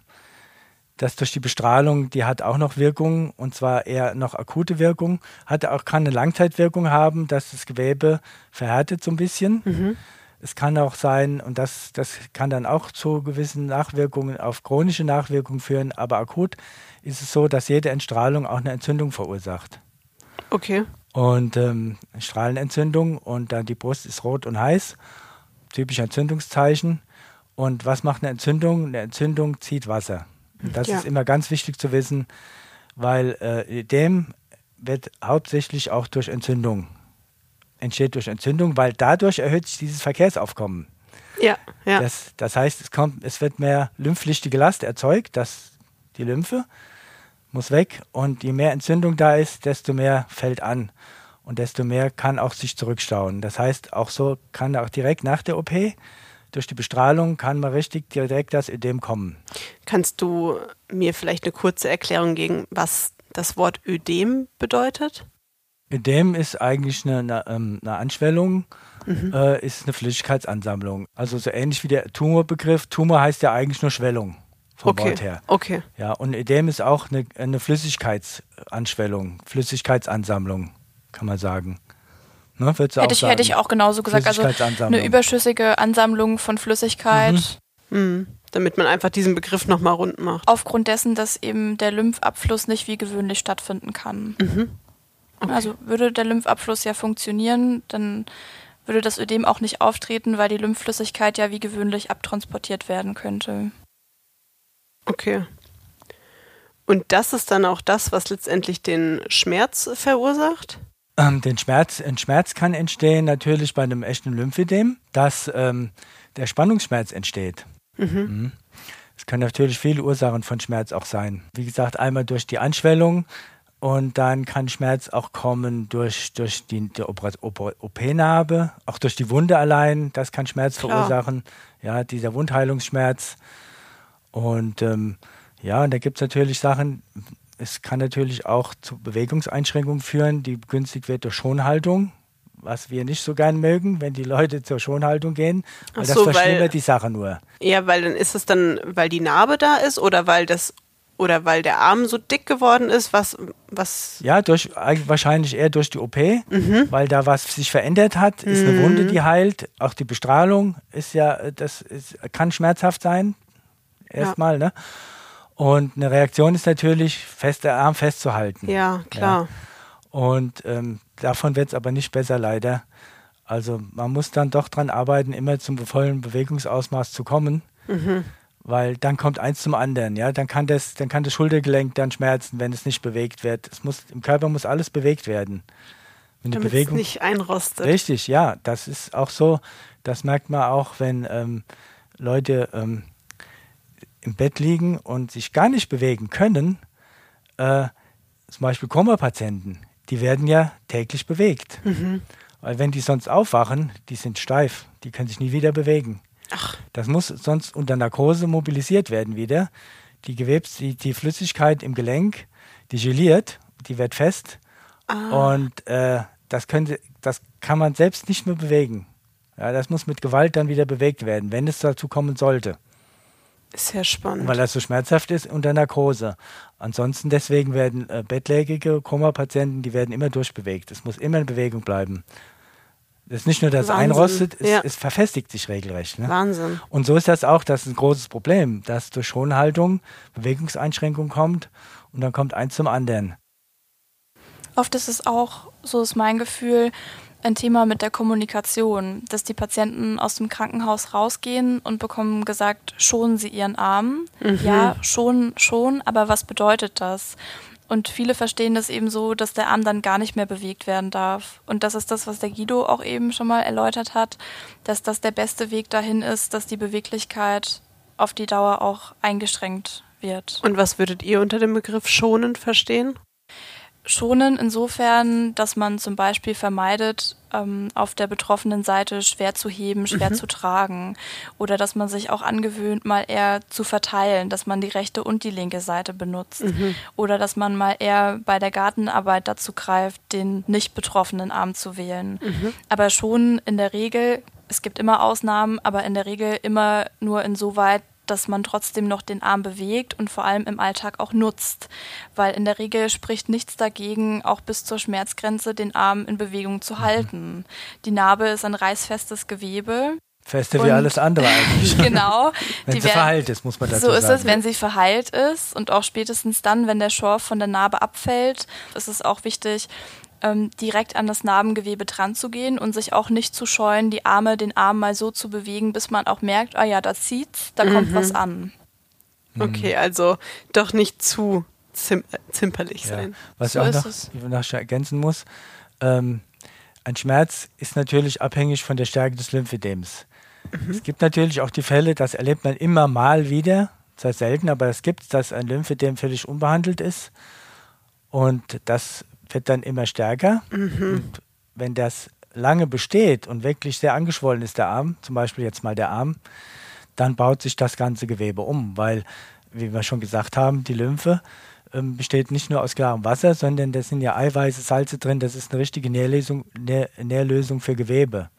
dass durch die Bestrahlung, die hat auch noch Wirkung und zwar eher noch akute Wirkung, hat auch kann eine Langzeitwirkung haben, dass das Gewebe verhärtet so ein bisschen. Mhm. Es kann auch sein, und das, das kann dann auch zu gewissen Nachwirkungen auf chronische Nachwirkungen führen, aber akut ist es so, dass jede Entstrahlung auch eine Entzündung verursacht. Okay. Und ähm, Strahlenentzündung und dann die Brust ist rot und heiß, typisch Entzündungszeichen. Und was macht eine Entzündung? Eine Entzündung zieht Wasser. Das ja. ist immer ganz wichtig zu wissen, weil äh, dem wird hauptsächlich auch durch Entzündung entsteht durch Entzündung, weil dadurch erhöht sich dieses Verkehrsaufkommen. Ja, ja. Das, das heißt, es, kommt, es wird mehr lymphpflichtige Last erzeugt, dass die Lymphe muss weg und je mehr Entzündung da ist, desto mehr fällt an und desto mehr kann auch sich zurückstauen. Das heißt, auch so kann auch direkt nach der OP durch die Bestrahlung kann man richtig direkt das Ödem kommen. Kannst du mir vielleicht eine kurze Erklärung geben, was das Wort Ödem bedeutet? Ödem ist eigentlich eine, eine, ähm, eine Anschwellung, mhm. äh, ist eine Flüssigkeitsansammlung. Also so ähnlich wie der Tumorbegriff. Tumor heißt ja eigentlich nur Schwellung vom okay. Wort her. Okay. Ja, und Ödem ist auch eine, eine Flüssigkeitsanschwellung, Flüssigkeitsansammlung, kann man sagen. Ne, hätte, ich, hätte ich auch genauso gesagt. Also eine überschüssige Ansammlung von Flüssigkeit. Mhm. Mhm. Damit man einfach diesen Begriff nochmal rund macht. Aufgrund dessen, dass eben der Lymphabfluss nicht wie gewöhnlich stattfinden kann. Mhm. Okay. Also würde der Lymphabfluss ja funktionieren, dann würde das Ödem auch nicht auftreten, weil die Lymphflüssigkeit ja wie gewöhnlich abtransportiert werden könnte. Okay. Und das ist dann auch das, was letztendlich den Schmerz verursacht? Ähm, den Schmerz, ein Schmerz kann entstehen natürlich bei einem echten Lymphedem, dass ähm, der Spannungsschmerz entsteht. Mhm. Mhm. Es können natürlich viele Ursachen von Schmerz auch sein. Wie gesagt, einmal durch die Anschwellung, und dann kann Schmerz auch kommen durch, durch die, die OP-Narbe, auch durch die Wunde allein. Das kann Schmerz Klar. verursachen. Ja, dieser Wundheilungsschmerz. Und ähm, ja, und da gibt es natürlich Sachen, es kann natürlich auch zu Bewegungseinschränkungen führen, die begünstigt wird durch Schonhaltung, was wir nicht so gern mögen, wenn die Leute zur Schonhaltung gehen, weil so, das verschlimmert weil, die Sache nur. Ja, weil dann ist es dann, weil die Narbe da ist oder weil das oder weil der Arm so dick geworden ist, was, was? Ja, durch, wahrscheinlich eher durch die OP, mhm. weil da was sich verändert hat, ist mhm. eine Wunde, die heilt. Auch die Bestrahlung ist ja, das ist, kann schmerzhaft sein, erstmal, ja. ne? Und eine Reaktion ist natürlich, fest der Arm festzuhalten. Ja, klar. Ja. Und ähm, davon wird es aber nicht besser, leider. Also man muss dann doch dran arbeiten, immer zum vollen Bewegungsausmaß zu kommen. Mhm weil dann kommt eins zum anderen, ja, dann kann das, dann kann das Schultergelenk dann schmerzen, wenn es nicht bewegt wird. Es muss, im Körper muss alles bewegt werden. Wenn Damit es nicht einrostet. Richtig, ja, das ist auch so, das merkt man auch, wenn ähm, Leute ähm, im Bett liegen und sich gar nicht bewegen können, äh, zum Beispiel Koma-Patienten, die werden ja täglich bewegt. Mhm. Weil wenn die sonst aufwachen, die sind steif, die können sich nie wieder bewegen. Ach. Das muss sonst unter Narkose mobilisiert werden wieder. Die Gewebs, die, die Flüssigkeit im Gelenk, die geliert, die wird fest. Ah. Und äh, das, könnte, das kann man selbst nicht mehr bewegen. Ja, das muss mit Gewalt dann wieder bewegt werden, wenn es dazu kommen sollte. Sehr spannend. Weil das so schmerzhaft ist unter Narkose. Ansonsten deswegen werden äh, bettlägige Koma-Patienten, die werden immer durchbewegt. Es muss immer in Bewegung bleiben. Das ist nicht nur, dass es einrostet, es, ja. es, verfestigt sich regelrecht. Ne? Wahnsinn. Und so ist das auch, das ist ein großes Problem, dass durch Schonhaltung Bewegungseinschränkung kommt und dann kommt eins zum anderen. Oft ist es auch, so ist mein Gefühl, ein Thema mit der Kommunikation, dass die Patienten aus dem Krankenhaus rausgehen und bekommen gesagt, schonen sie ihren Arm. Mhm. Ja, schon, schon, aber was bedeutet das? Und viele verstehen das eben so, dass der Arm dann gar nicht mehr bewegt werden darf. Und das ist das, was der Guido auch eben schon mal erläutert hat, dass das der beste Weg dahin ist, dass die Beweglichkeit auf die Dauer auch eingeschränkt wird. Und was würdet ihr unter dem Begriff schonend verstehen? Schonen insofern, dass man zum Beispiel vermeidet, ähm, auf der betroffenen Seite schwer zu heben, schwer mhm. zu tragen oder dass man sich auch angewöhnt, mal eher zu verteilen, dass man die rechte und die linke Seite benutzt mhm. oder dass man mal eher bei der Gartenarbeit dazu greift, den nicht betroffenen Arm zu wählen. Mhm. Aber schon in der Regel, es gibt immer Ausnahmen, aber in der Regel immer nur insoweit, dass man trotzdem noch den Arm bewegt und vor allem im Alltag auch nutzt. Weil in der Regel spricht nichts dagegen, auch bis zur Schmerzgrenze den Arm in Bewegung zu mhm. halten. Die Narbe ist ein reißfestes Gewebe. Feste wie alles andere eigentlich. genau. wenn sie werden, verheilt ist, muss man dazu sagen. So ist es, wenn sie verheilt ist und auch spätestens dann, wenn der Schorf von der Narbe abfällt, ist es auch wichtig, ähm, direkt an das Narbengewebe dran zu gehen und sich auch nicht zu scheuen, die Arme, den Arm mal so zu bewegen, bis man auch merkt, ah ja, da zieht's, da mhm. kommt was an. Okay, also doch nicht zu zim zimperlich ja. sein. Was so ich auch noch, noch ergänzen muss, ähm, ein Schmerz ist natürlich abhängig von der Stärke des Lymphedems. Mhm. Es gibt natürlich auch die Fälle, das erlebt man immer mal wieder, zwar selten, aber es gibt, dass ein Lymphedem völlig unbehandelt ist und das wird dann immer stärker. Mhm. Und wenn das lange besteht und wirklich sehr angeschwollen ist, der Arm, zum Beispiel jetzt mal der Arm, dann baut sich das ganze Gewebe um, weil, wie wir schon gesagt haben, die Lymphe ähm, besteht nicht nur aus klarem Wasser, sondern da sind ja Eiweiße, Salze drin, das ist eine richtige Nährlösung, Nähr, Nährlösung für Gewebe.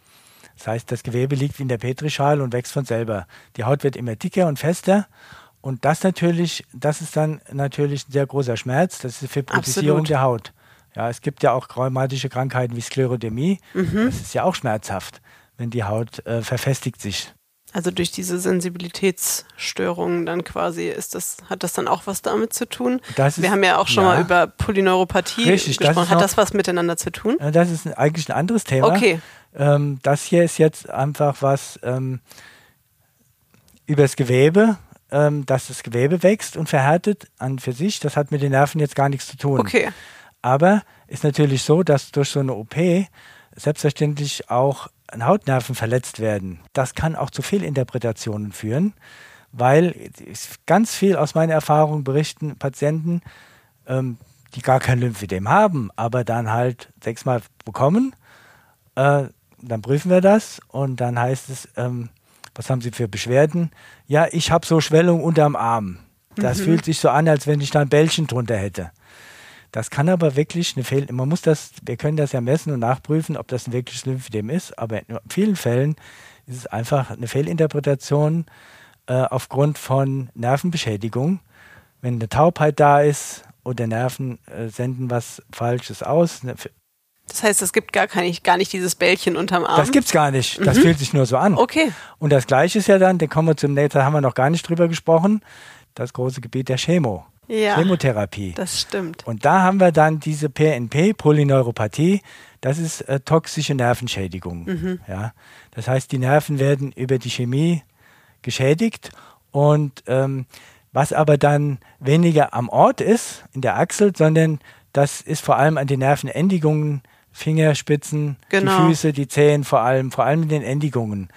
Das heißt, das Gewebe liegt in der Petrischale und wächst von selber. Die Haut wird immer dicker und fester und das natürlich, das ist dann natürlich ein sehr großer Schmerz, das ist die Fibrotisierung der Haut. Ja, es gibt ja auch rheumatische Krankheiten wie Sklerodermie. Mhm. Das ist ja auch schmerzhaft, wenn die Haut äh, verfestigt sich. Also durch diese Sensibilitätsstörungen dann quasi ist das, hat das dann auch was damit zu tun? Ist, Wir haben ja auch schon ja. mal über Polyneuropathie Richtig, gesprochen. Das hat noch, das was miteinander zu tun? Das ist eigentlich ein anderes Thema. Okay. Ähm, das hier ist jetzt einfach was ähm, über das Gewebe, ähm, dass das Gewebe wächst und verhärtet an für sich. Das hat mit den Nerven jetzt gar nichts zu tun. Okay. Aber ist natürlich so, dass durch so eine OP selbstverständlich auch Hautnerven verletzt werden. Das kann auch zu Fehlinterpretationen führen, weil ganz viel aus meiner Erfahrung berichten Patienten, ähm, die gar kein Lymphedem haben, aber dann halt sechsmal bekommen. Äh, dann prüfen wir das und dann heißt es, ähm, was haben Sie für Beschwerden? Ja, ich habe so Schwellung unterm Arm. Das mhm. fühlt sich so an, als wenn ich da ein Bällchen drunter hätte. Das kann aber wirklich eine Fehl. Man muss das, wir können das ja messen und nachprüfen, ob das ein wirkliches Lymphedem ist. Aber in vielen Fällen ist es einfach eine Fehlinterpretation äh, aufgrund von Nervenbeschädigung. Wenn eine Taubheit da ist oder Nerven äh, senden was Falsches aus. Das heißt, es gibt gar, nicht, gar nicht dieses Bällchen unterm Arm. Das gibt es gar nicht. Das mhm. fühlt sich nur so an. Okay. Und das Gleiche ist ja dann, den kommen wir zum nächsten, da haben wir noch gar nicht drüber gesprochen, das große Gebiet der Chemo ja, Chemotherapie. Das stimmt. Und da haben wir dann diese PNP, Polyneuropathie, das ist äh, toxische Nervenschädigung. Mhm. Ja? Das heißt, die Nerven werden über die Chemie geschädigt und ähm, was aber dann weniger am Ort ist, in der Achsel, sondern das ist vor allem an den Nervenendigungen, Fingerspitzen, genau. die Füße, die Zehen vor allem, vor allem in den Endigungen.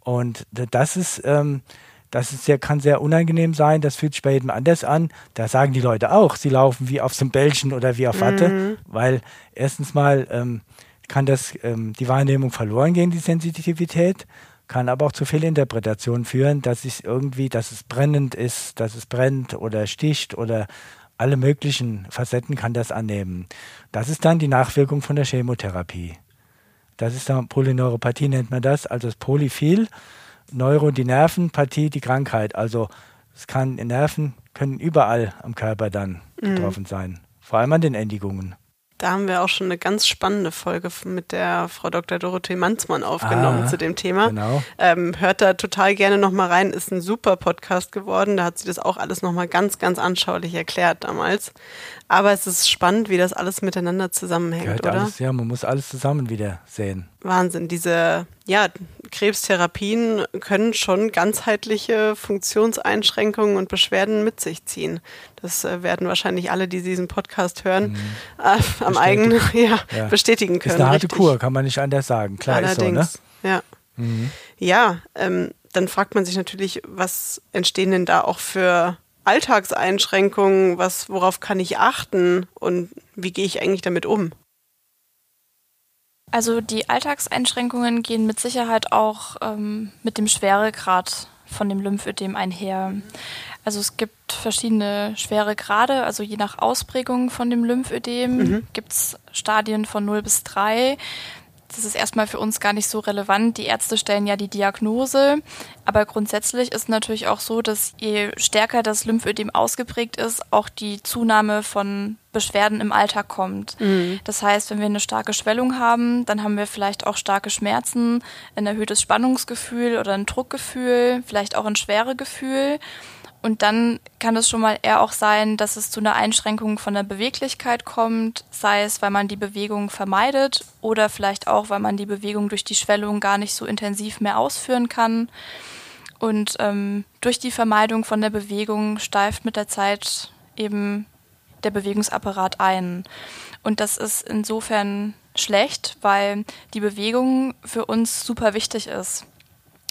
Und das ist ähm, das ist sehr, kann sehr unangenehm sein, das fühlt sich bei jedem anders an. Da sagen die Leute auch, sie laufen wie auf so einem Bällchen oder wie auf Watte, mhm. weil erstens mal ähm, kann das ähm, die Wahrnehmung verloren gehen, die Sensitivität, kann aber auch zu Fehlinterpretationen führen, dass es irgendwie, dass es brennend ist, dass es brennt oder sticht oder alle möglichen Facetten kann das annehmen. Das ist dann die Nachwirkung von der Chemotherapie. Das ist dann Polyneuropathie nennt man das, also das Polyphil. Neuro, die Nervenpartie, die Krankheit. Also es kann Nerven können überall am Körper dann mhm. betroffen sein, vor allem an den Endigungen. Da haben wir auch schon eine ganz spannende Folge mit der Frau Dr. Dorothee Manzmann aufgenommen ah, zu dem Thema. Genau. Ähm, hört da total gerne nochmal rein, ist ein super Podcast geworden. Da hat sie das auch alles nochmal ganz, ganz anschaulich erklärt damals. Aber es ist spannend, wie das alles miteinander zusammenhängt, Gehört oder? Alles, ja, man muss alles zusammen wieder sehen. Wahnsinn. Diese ja, Krebstherapien können schon ganzheitliche Funktionseinschränkungen und Beschwerden mit sich ziehen. Das äh, werden wahrscheinlich alle, die diesen Podcast hören, mhm. äh, am eigenen ja, ja. bestätigen können. Ist eine harte richtig. Kur, kann man nicht anders sagen. Klar Allerdings, ist so, ne? ja. Mhm. Ja, ähm, dann fragt man sich natürlich, was entstehen denn da auch für Alltagseinschränkungen, was, worauf kann ich achten und wie gehe ich eigentlich damit um? Also die Alltagseinschränkungen gehen mit Sicherheit auch ähm, mit dem Schweregrad von dem Lymphödem einher. Also es gibt verschiedene Schweregrade, also je nach Ausprägung von dem Lymphödem mhm. gibt es Stadien von 0 bis 3 das ist erstmal für uns gar nicht so relevant. Die Ärzte stellen ja die Diagnose. Aber grundsätzlich ist natürlich auch so, dass je stärker das Lymphödem ausgeprägt ist, auch die Zunahme von Beschwerden im Alltag kommt. Mhm. Das heißt, wenn wir eine starke Schwellung haben, dann haben wir vielleicht auch starke Schmerzen, ein erhöhtes Spannungsgefühl oder ein Druckgefühl, vielleicht auch ein Schweregefühl. Und dann kann es schon mal eher auch sein, dass es zu einer Einschränkung von der Beweglichkeit kommt, sei es, weil man die Bewegung vermeidet oder vielleicht auch, weil man die Bewegung durch die Schwellung gar nicht so intensiv mehr ausführen kann. Und ähm, durch die Vermeidung von der Bewegung steift mit der Zeit eben der Bewegungsapparat ein. Und das ist insofern schlecht, weil die Bewegung für uns super wichtig ist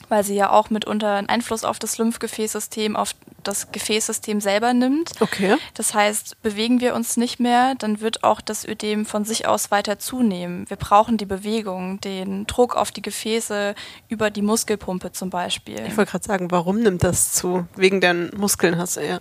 weil sie ja auch mitunter einen Einfluss auf das Lymphgefäßsystem, auf das Gefäßsystem selber nimmt. Okay. Das heißt, bewegen wir uns nicht mehr, dann wird auch das Ödem von sich aus weiter zunehmen. Wir brauchen die Bewegung, den Druck auf die Gefäße über die Muskelpumpe zum Beispiel. Ich wollte gerade sagen, warum nimmt das zu? Wegen der Muskeln hast du ja.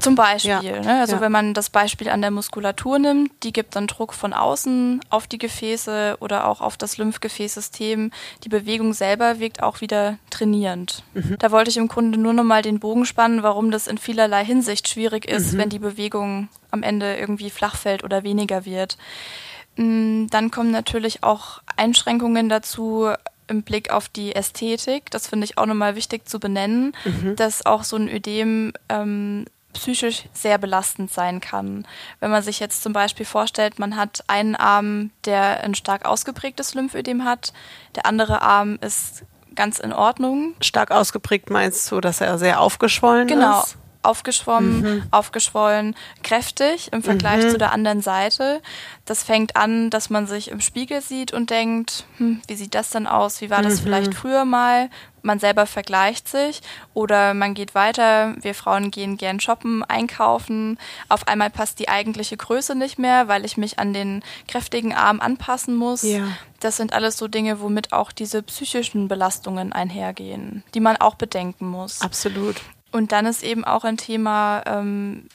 Zum Beispiel. Ja. Ne? Also Ja. wenn man das Beispiel an der Muskulatur nimmt, die gibt dann Druck von außen auf die Gefäße oder auch auf das Lymphgefäßsystem. Die Bewegung selber wirkt auch wieder trainierend. Mhm. Da wollte ich im Grunde nur noch mal den Bogen spannen, warum das in vielerlei Hinsicht schwierig Mhm. ist, wenn die Bewegung am Ende irgendwie flach fällt oder weniger wird. Mm, Dann kommen natürlich auch Einschränkungen dazu im Blick auf die Ästhetik. Das finde ich auch nochmal wichtig zu benennen, dass auch so ein Ödem ähm, psychisch sehr belastend sein kann. Wenn man sich jetzt zum Beispiel vorstellt, man hat einen Arm, der ein stark ausgeprägtes Lymphödem hat, der andere Arm ist ganz in Ordnung, Stark ausgeprägt meinst du, dass er sehr aufgeschwollen Genau. ist? Aufgeschwommen, aufgeschwollen, kräftig im Vergleich zu der anderen Seite. Das fängt an, dass man sich im Spiegel sieht und denkt, hm, wie sieht das denn aus? Wie war das vielleicht früher mal? Man selber vergleicht sich oder man geht weiter. Wir Frauen gehen gern shoppen, einkaufen. Auf einmal passt die eigentliche Größe nicht mehr, weil ich mich an den kräftigen Arm anpassen muss. Ja. Das sind alles so Dinge, womit auch diese psychischen Belastungen einhergehen, die man auch bedenken muss. Absolut. Und dann ist eben auch ein Thema, ähm,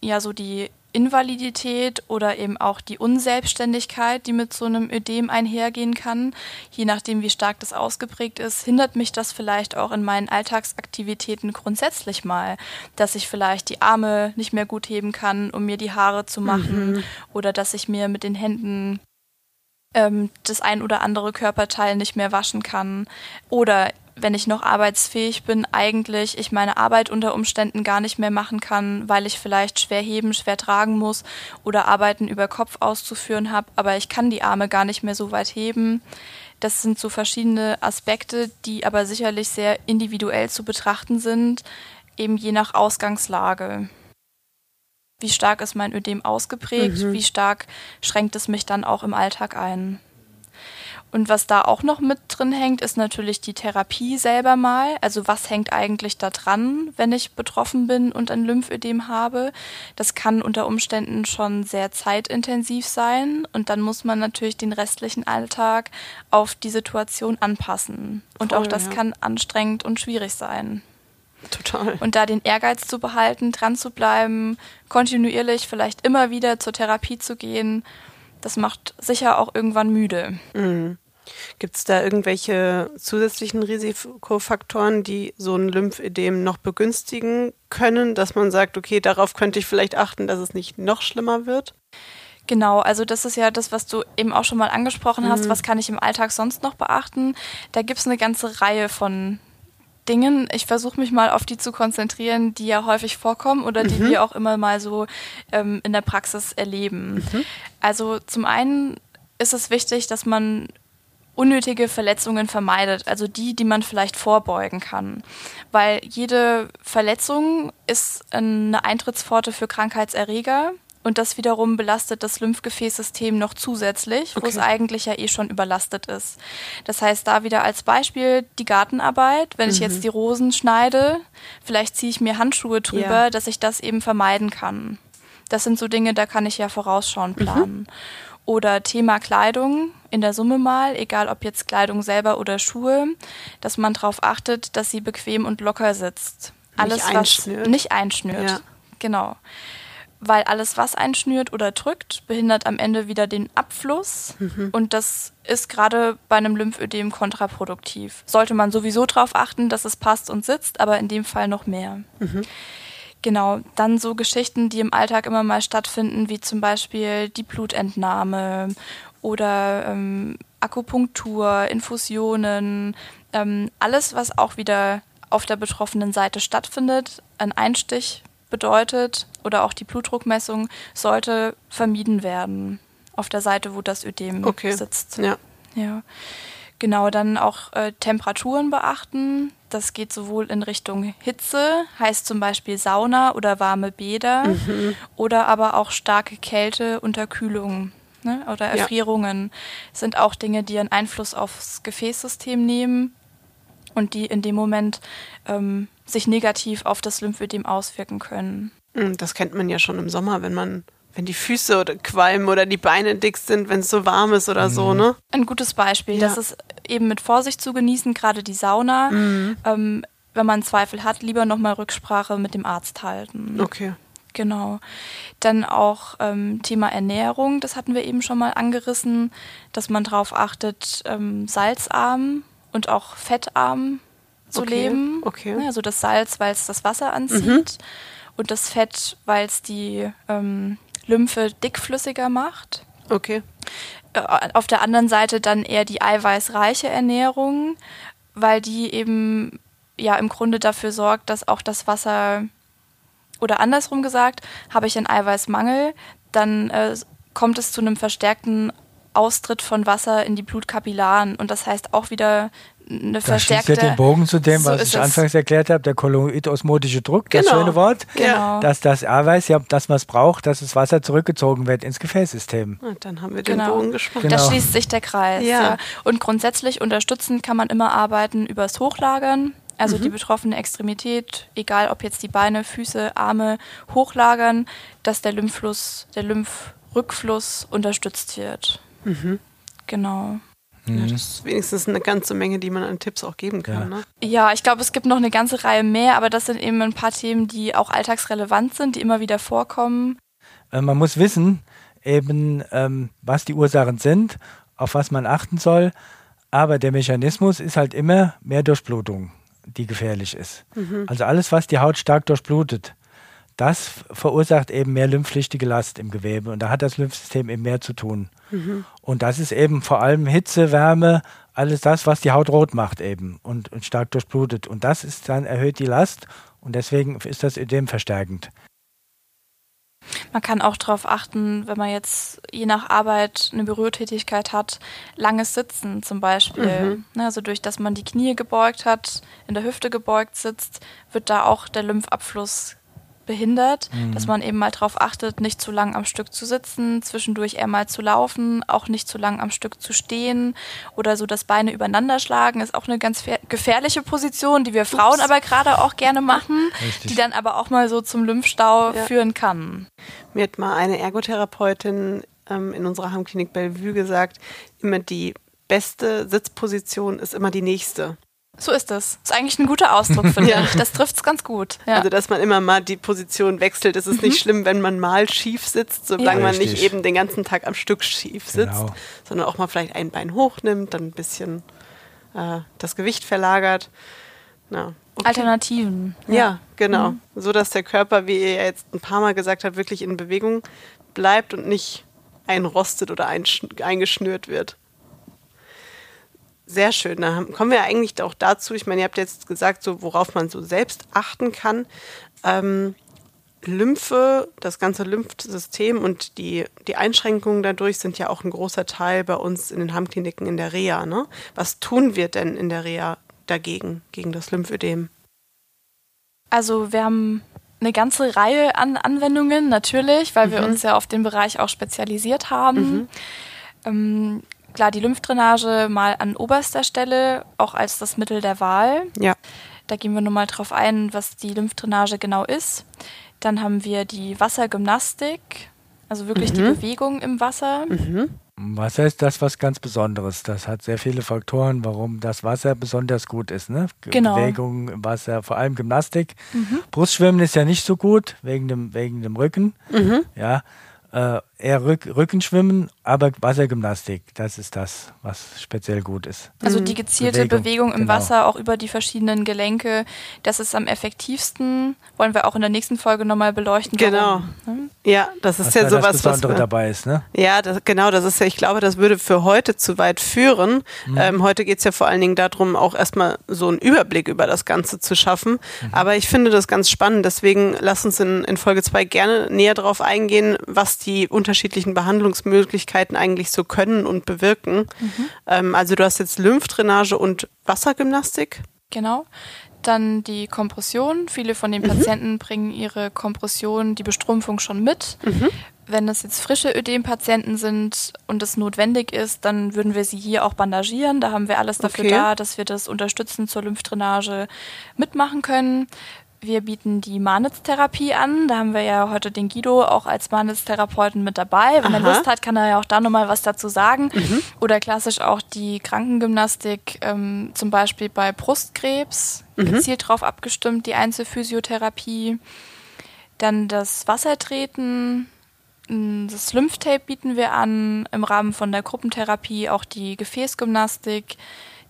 ja, so die Invalidität oder eben auch die Unselbstständigkeit, die mit so einem Ödem einhergehen kann. Je nachdem, wie stark das ausgeprägt ist, hindert mich das vielleicht auch in meinen Alltagsaktivitäten grundsätzlich mal, dass ich vielleicht die Arme nicht mehr gut heben kann, um mir die Haare zu machen oder dass ich mir mit den Händen ähm, das ein oder andere Körperteil nicht mehr waschen kann. Oder wenn ich noch arbeitsfähig bin, eigentlich ich meine Arbeit unter Umständen gar nicht mehr machen kann, weil ich vielleicht schwer heben, schwer tragen muss oder Arbeiten über Kopf auszuführen habe, aber ich kann die Arme gar nicht mehr so weit heben. Das sind so verschiedene Aspekte, die aber sicherlich sehr individuell zu betrachten sind, eben je nach Ausgangslage. Wie stark ist mein Ödem ausgeprägt? Wie stark schränkt es mich dann auch im Alltag ein? Und was da auch noch mit drin hängt, ist natürlich die Therapie selber mal. Also was hängt eigentlich da dran, wenn ich betroffen bin und ein Lymphödem habe? Das kann unter Umständen schon sehr zeitintensiv sein und dann muss man natürlich den restlichen Alltag auf die Situation anpassen. Und Voll, auch das ja. kann anstrengend und schwierig sein. Total. Und da den Ehrgeiz zu behalten, dran zu bleiben, kontinuierlich vielleicht immer wieder zur Therapie zu gehen, das macht sicher auch irgendwann müde. Gibt es da irgendwelche zusätzlichen Risikofaktoren, die so ein Lymphödem noch begünstigen können, dass man sagt, okay, darauf könnte ich vielleicht achten, dass es nicht noch schlimmer wird? Genau, also das ist ja das, was du eben auch schon mal angesprochen hast. Was kann ich im Alltag sonst noch beachten? Da gibt es eine ganze Reihe von Dingen. Ich versuche mich mal auf die zu konzentrieren, die ja häufig vorkommen oder die wir auch immer mal so ähm, in der Praxis erleben. Also zum einen ist es wichtig, dass man unnötige Verletzungen vermeidet, also die, die man vielleicht vorbeugen kann. Weil jede Verletzung ist eine Eintrittspforte für Krankheitserreger und das wiederum belastet das Lymphgefäßsystem noch zusätzlich, wo es Okay. eigentlich ja eh schon überlastet ist. Das heißt, da wieder als Beispiel die Gartenarbeit. Wenn ich jetzt die Rosen schneide, vielleicht ziehe ich mir Handschuhe drüber, Ja. dass ich das eben vermeiden kann. Das sind so Dinge, da kann ich ja vorausschauend planen. Oder Thema Kleidung in der Summe mal, egal ob jetzt Kleidung selber oder Schuhe, dass man darauf achtet, dass sie bequem und locker sitzt. Alles, einschnürt. was nicht einschnürt. Ja. Genau. Weil alles, was einschnürt oder drückt, behindert am Ende wieder den Abfluss. Und das ist gerade bei einem Lymphödem kontraproduktiv. Sollte man sowieso darauf achten, dass es passt und sitzt, aber in dem Fall noch mehr. Genau, dann so Geschichten, die im Alltag immer mal stattfinden, wie zum Beispiel die Blutentnahme oder ähm, Akupunktur, Infusionen, ähm, alles, was auch wieder auf der betroffenen Seite stattfindet, ein Einstich bedeutet oder auch die Blutdruckmessung sollte vermieden werden auf der Seite, wo das Ödem Okay. sitzt. Ja. Ja, genau, dann auch äh, Temperaturen beachten. Das geht sowohl in Richtung Hitze, heißt zum Beispiel Sauna oder warme Bäder, oder aber auch starke Kälte, Unterkühlung. ne? oder Erfrierungen ja. sind auch Dinge, die einen Einfluss aufs Gefäßsystem nehmen und die in dem Moment ähm, sich negativ auf das Lymphödem auswirken können. Hm, das kennt man ja schon im Sommer, wenn man wenn die Füße oder qualmen oder die Beine dick sind, wenn es so warm ist oder mhm. so, ne? Ein gutes Beispiel. Ja. Das ist eben mit Vorsicht zu genießen, gerade die Sauna. Mhm. Ähm, wenn man Zweifel hat, lieber nochmal Rücksprache mit dem Arzt halten. Okay. Genau. Dann auch ähm, Thema Ernährung, das hatten wir eben schon mal angerissen, dass man darauf achtet, ähm, salzarm und auch fettarm zu okay. leben. Okay. Also das Salz, weil es das Wasser anzieht mhm. und das Fett, weil es die ähm, Lymphe dickflüssiger macht. Okay. Äh, auf der anderen Seite dann eher die eiweißreiche Ernährung, weil die eben ja im Grunde dafür sorgt, dass auch das Wasser oder andersrum gesagt, habe ich einen Eiweißmangel, dann äh, kommt es zu einem verstärkten Austritt von Wasser in die Blutkapillaren und das heißt auch wieder eine das verstärkte. Das den Bogen zu dem, was ich anfangs erklärt habe, der kolloidosmotische Druck, genau. das schöne Wort, genau. dass das Eiweiß ja, dass man es braucht, dass das Wasser zurückgezogen wird ins Gefäßsystem. Und dann haben wir den genau. Bogen gespannt. Genau. Da schließt sich der Kreis. Ja. ja. Und grundsätzlich unterstützend kann man immer arbeiten übers Hochlagern. Also mhm. die betroffene Extremität, egal ob jetzt die Beine, Füße, Arme, hochlagern, dass der Lymphfluss, der Lymphrückfluss unterstützt wird. Mhm. Genau. Ja, mhm. das ist wenigstens eine ganze Menge, die man an Tipps auch geben kann. Ja, ne? ja ich glaube, es gibt noch eine ganze Reihe mehr, aber das sind eben ein paar Themen, die auch alltagsrelevant sind, die immer wieder vorkommen. Äh, man muss wissen, eben, ähm, was die Ursachen sind, auf was man achten soll, aber der Mechanismus ist halt immer mehr Durchblutung, die gefährlich ist. Mhm. Also alles, was die Haut stark durchblutet, das verursacht eben mehr lymphpflichtige Last im Gewebe und da hat das Lymphsystem eben mehr zu tun. Mhm. Und das ist eben vor allem Hitze, Wärme, alles das, was die Haut rot macht eben und, und stark durchblutet. Und das ist dann erhöht die Last und deswegen ist das Ödem verstärkend. Man kann auch darauf achten, wenn man jetzt je nach Arbeit eine Bürotätigkeit hat, langes Sitzen zum Beispiel. Mhm. Ne, also durch dass man die Knie gebeugt hat, in der Hüfte gebeugt sitzt, wird da auch der Lymphabfluss behindert, mhm. dass man eben mal darauf achtet, nicht zu lang am Stück zu sitzen, zwischendurch eher mal zu laufen, auch nicht zu lang am Stück zu stehen oder so das Beine übereinander schlagen, ist auch eine ganz gefährliche Position, die wir Frauen Ups. aber gerade auch gerne machen, Richtig. die dann aber auch mal so zum Lymphstau ja. führen kann. Mir hat mal eine Ergotherapeutin ähm, in unserer Heimklinik Bellevue gesagt, immer die beste Sitzposition ist immer die nächste. So ist es. Ist eigentlich ein guter Ausdruck, finde ja. ich. Das trifft es ganz gut. Ja. Also, dass man immer mal die Position wechselt. Es ist mhm. nicht schlimm, wenn man mal schief sitzt, solange ja. man nicht eben den ganzen Tag am Stück schief sitzt, genau. sondern auch mal vielleicht ein Bein hochnimmt, dann ein bisschen äh, das Gewicht verlagert. Na, okay. Alternativen. Ja, ja genau. Mhm. So dass der Körper, wie ihr jetzt ein paar Mal gesagt habt, wirklich in Bewegung bleibt und nicht einrostet oder eingeschnürt wird. Sehr schön. Da kommen wir eigentlich auch dazu. Ich meine, ihr habt jetzt gesagt, so worauf man so selbst achten kann. Ähm, Lymphe, das ganze Lymphsystem und die, die Einschränkungen dadurch sind ja auch ein großer Teil bei uns in den Heimkliniken in der Reha. Ne? Was tun wir denn in der Reha dagegen, gegen das Lymphödem? Also wir haben eine ganze Reihe an Anwendungen natürlich, weil mhm. wir uns ja auf den Bereich auch spezialisiert haben. Mhm. Ähm, klar, die Lymphdrainage mal an oberster Stelle, auch als das Mittel der Wahl. Ja. Da gehen wir nochmal drauf ein, was die Lymphdrainage genau ist. Dann haben wir die Wassergymnastik, also wirklich mhm. die Bewegung im Wasser. Mhm. Wasser ist das was ganz Besonderes. Das hat sehr viele Faktoren, warum das Wasser besonders gut ist. Ne? Genau. Bewegung im Wasser, vor allem Gymnastik. Mhm. Brustschwimmen ist ja nicht so gut, wegen dem, wegen dem Rücken. Mhm. Ja, äh, eher Rück Rückenschwimmen, aber Wassergymnastik, das ist das, was speziell gut ist. Also die gezielte Bewegung, Bewegung im genau. Wasser, auch über die verschiedenen Gelenke, das ist am effektivsten. Wollen wir auch in der nächsten Folge nochmal beleuchten. Genau. Warum, Ja, das ist was ja da sowas, das Besondere was wir, dabei ist, ne? Ja, das, genau, das ist ja, ich glaube, das würde für heute zu weit führen. Mhm. Ähm, heute geht es ja vor allen Dingen darum, auch erstmal so einen Überblick über das Ganze zu schaffen. Mhm. Aber ich finde das ganz spannend, deswegen lass uns in, in Folge 2 gerne näher darauf eingehen, was die unterschiedlichen Behandlungsmöglichkeiten eigentlich so können und bewirken. Mhm. Ähm, also du hast jetzt Lymphdrainage und Wassergymnastik. Genau. Dann die Kompression. Viele von den Patienten bringen ihre Kompression, die Bestrumpfung schon mit. Wenn es jetzt frische Ödem-Patienten sind und es notwendig ist, dann würden wir sie hier auch bandagieren. Da haben wir alles dafür Okay. da, dass wir das unterstützen zur Lymphdrainage mitmachen können. Wir bieten die Manitz-Therapie an. Da haben wir ja heute den Guido auch als Manitz-Therapeuten mit dabei. Wenn er Aha. Lust hat, kann er ja auch da nochmal was dazu sagen. Oder klassisch auch die Krankengymnastik, ähm, zum Beispiel bei Brustkrebs, gezielt drauf abgestimmt, die Einzelphysiotherapie. Dann das Wassertreten, das Lymphtape bieten wir an, im Rahmen von der Gruppentherapie auch die Gefäßgymnastik,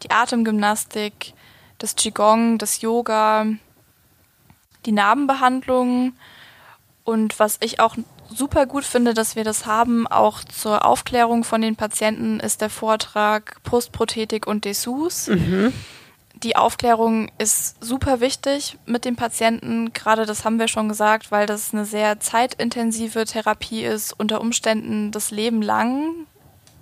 die Atemgymnastik, das Qigong, das Yoga, die Narbenbehandlung und was ich auch super gut finde, dass wir das haben, auch zur Aufklärung von den Patienten, ist der Vortrag Brustprothetik und Dessous. Die Aufklärung ist super wichtig mit dem Patienten. Gerade das haben wir schon gesagt, weil das eine sehr zeitintensive Therapie ist, unter Umständen das Leben lang,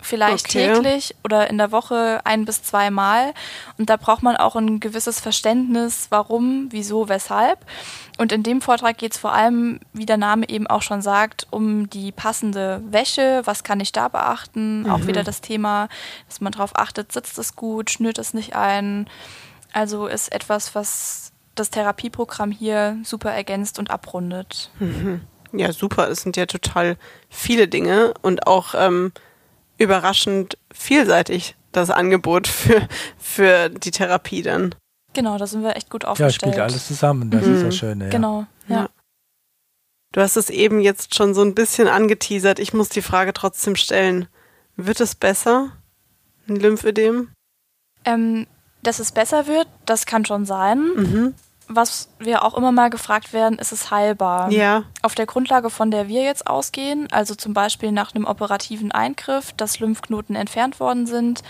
vielleicht Okay. täglich oder in der Woche ein bis zweimal. Und da braucht man auch ein gewisses Verständnis, warum, wieso, weshalb. Und in dem Vortrag geht es vor allem, wie der Name eben auch schon sagt, um die passende Wäsche. Was kann ich da beachten? Auch wieder das Thema, dass man darauf achtet, sitzt es gut, schnürt es nicht ein. Also ist etwas, was das Therapieprogramm hier super ergänzt und abrundet. Ja, super. Es sind ja total viele Dinge und auch ähm, überraschend vielseitig das Angebot für, für die Therapie dann. Genau, da sind wir echt gut Ja, aufgestellt. spielt alles zusammen. Das ist das Schöne. Ja. Genau, ja. Ja. Du hast es eben jetzt schon so ein bisschen angeteasert. Ich muss die Frage trotzdem stellen. Wird es besser? Ein Lymphödem? Ähm, dass es besser wird, das kann schon sein. Mhm. Was wir auch immer mal gefragt werden, ist es heilbar? Ja. Auf der Grundlage, von der wir jetzt ausgehen, also zum Beispiel nach einem operativen Eingriff, dass Lymphknoten entfernt worden sind,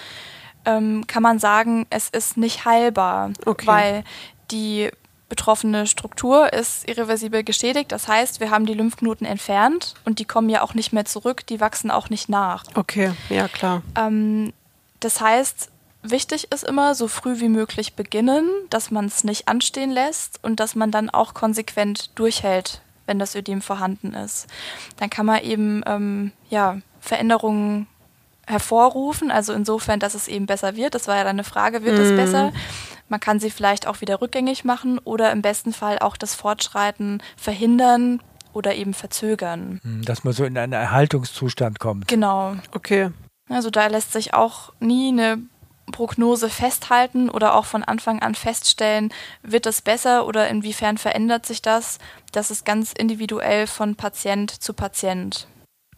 ähm, kann man sagen, es ist nicht heilbar, Okay. weil die betroffene Struktur ist irreversibel geschädigt. Das heißt, wir haben die Lymphknoten entfernt und die kommen ja auch nicht mehr zurück, die wachsen auch nicht nach. Okay, ja klar. Ähm, das heißt, wichtig ist immer, so früh wie möglich beginnen, dass man es nicht anstehen lässt und dass man dann auch konsequent durchhält, wenn das Ödem vorhanden ist. Dann kann man eben ähm, ja, Veränderungen hervorrufen, also insofern, dass es eben besser wird. Das war ja dann eine Frage, wird es besser? Man kann sie vielleicht auch wieder rückgängig machen oder im besten Fall auch das Fortschreiten verhindern oder eben verzögern. Hm, Dass man so in einen Erhaltungszustand kommt. Genau. Okay. Also da lässt sich auch nie eine Prognose festhalten oder auch von Anfang an feststellen, wird es besser oder inwiefern verändert sich das. Das ist ganz individuell von Patient zu Patient.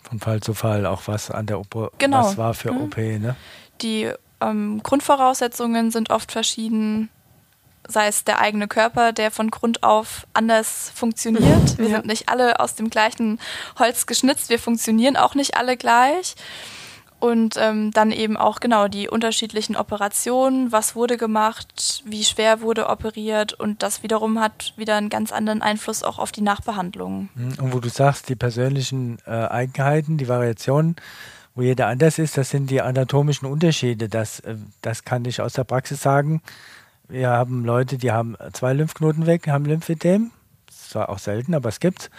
Von Fall zu Fall, auch was an der OP, Genau. was war für Mhm. OP, ne? Die ähm, Grundvoraussetzungen sind oft verschieden, sei es der eigene Körper, der von Grund auf anders funktioniert. Wir Ja. sind nicht alle aus dem gleichen Holz geschnitzt, wir funktionieren auch nicht alle gleich. Und ähm, dann eben auch genau die unterschiedlichen Operationen, was wurde gemacht, wie schwer wurde operiert und das wiederum hat wieder einen ganz anderen Einfluss auch auf die Nachbehandlung. Hm, Und wo du sagst, die persönlichen äh, Eigenheiten, die Variationen, wo jeder anders ist, das sind die anatomischen Unterschiede. Das, äh, das kann ich aus der Praxis sagen. Wir haben Leute, die haben zwei Lymphknoten weg, haben ist zwar auch selten, aber es gibt.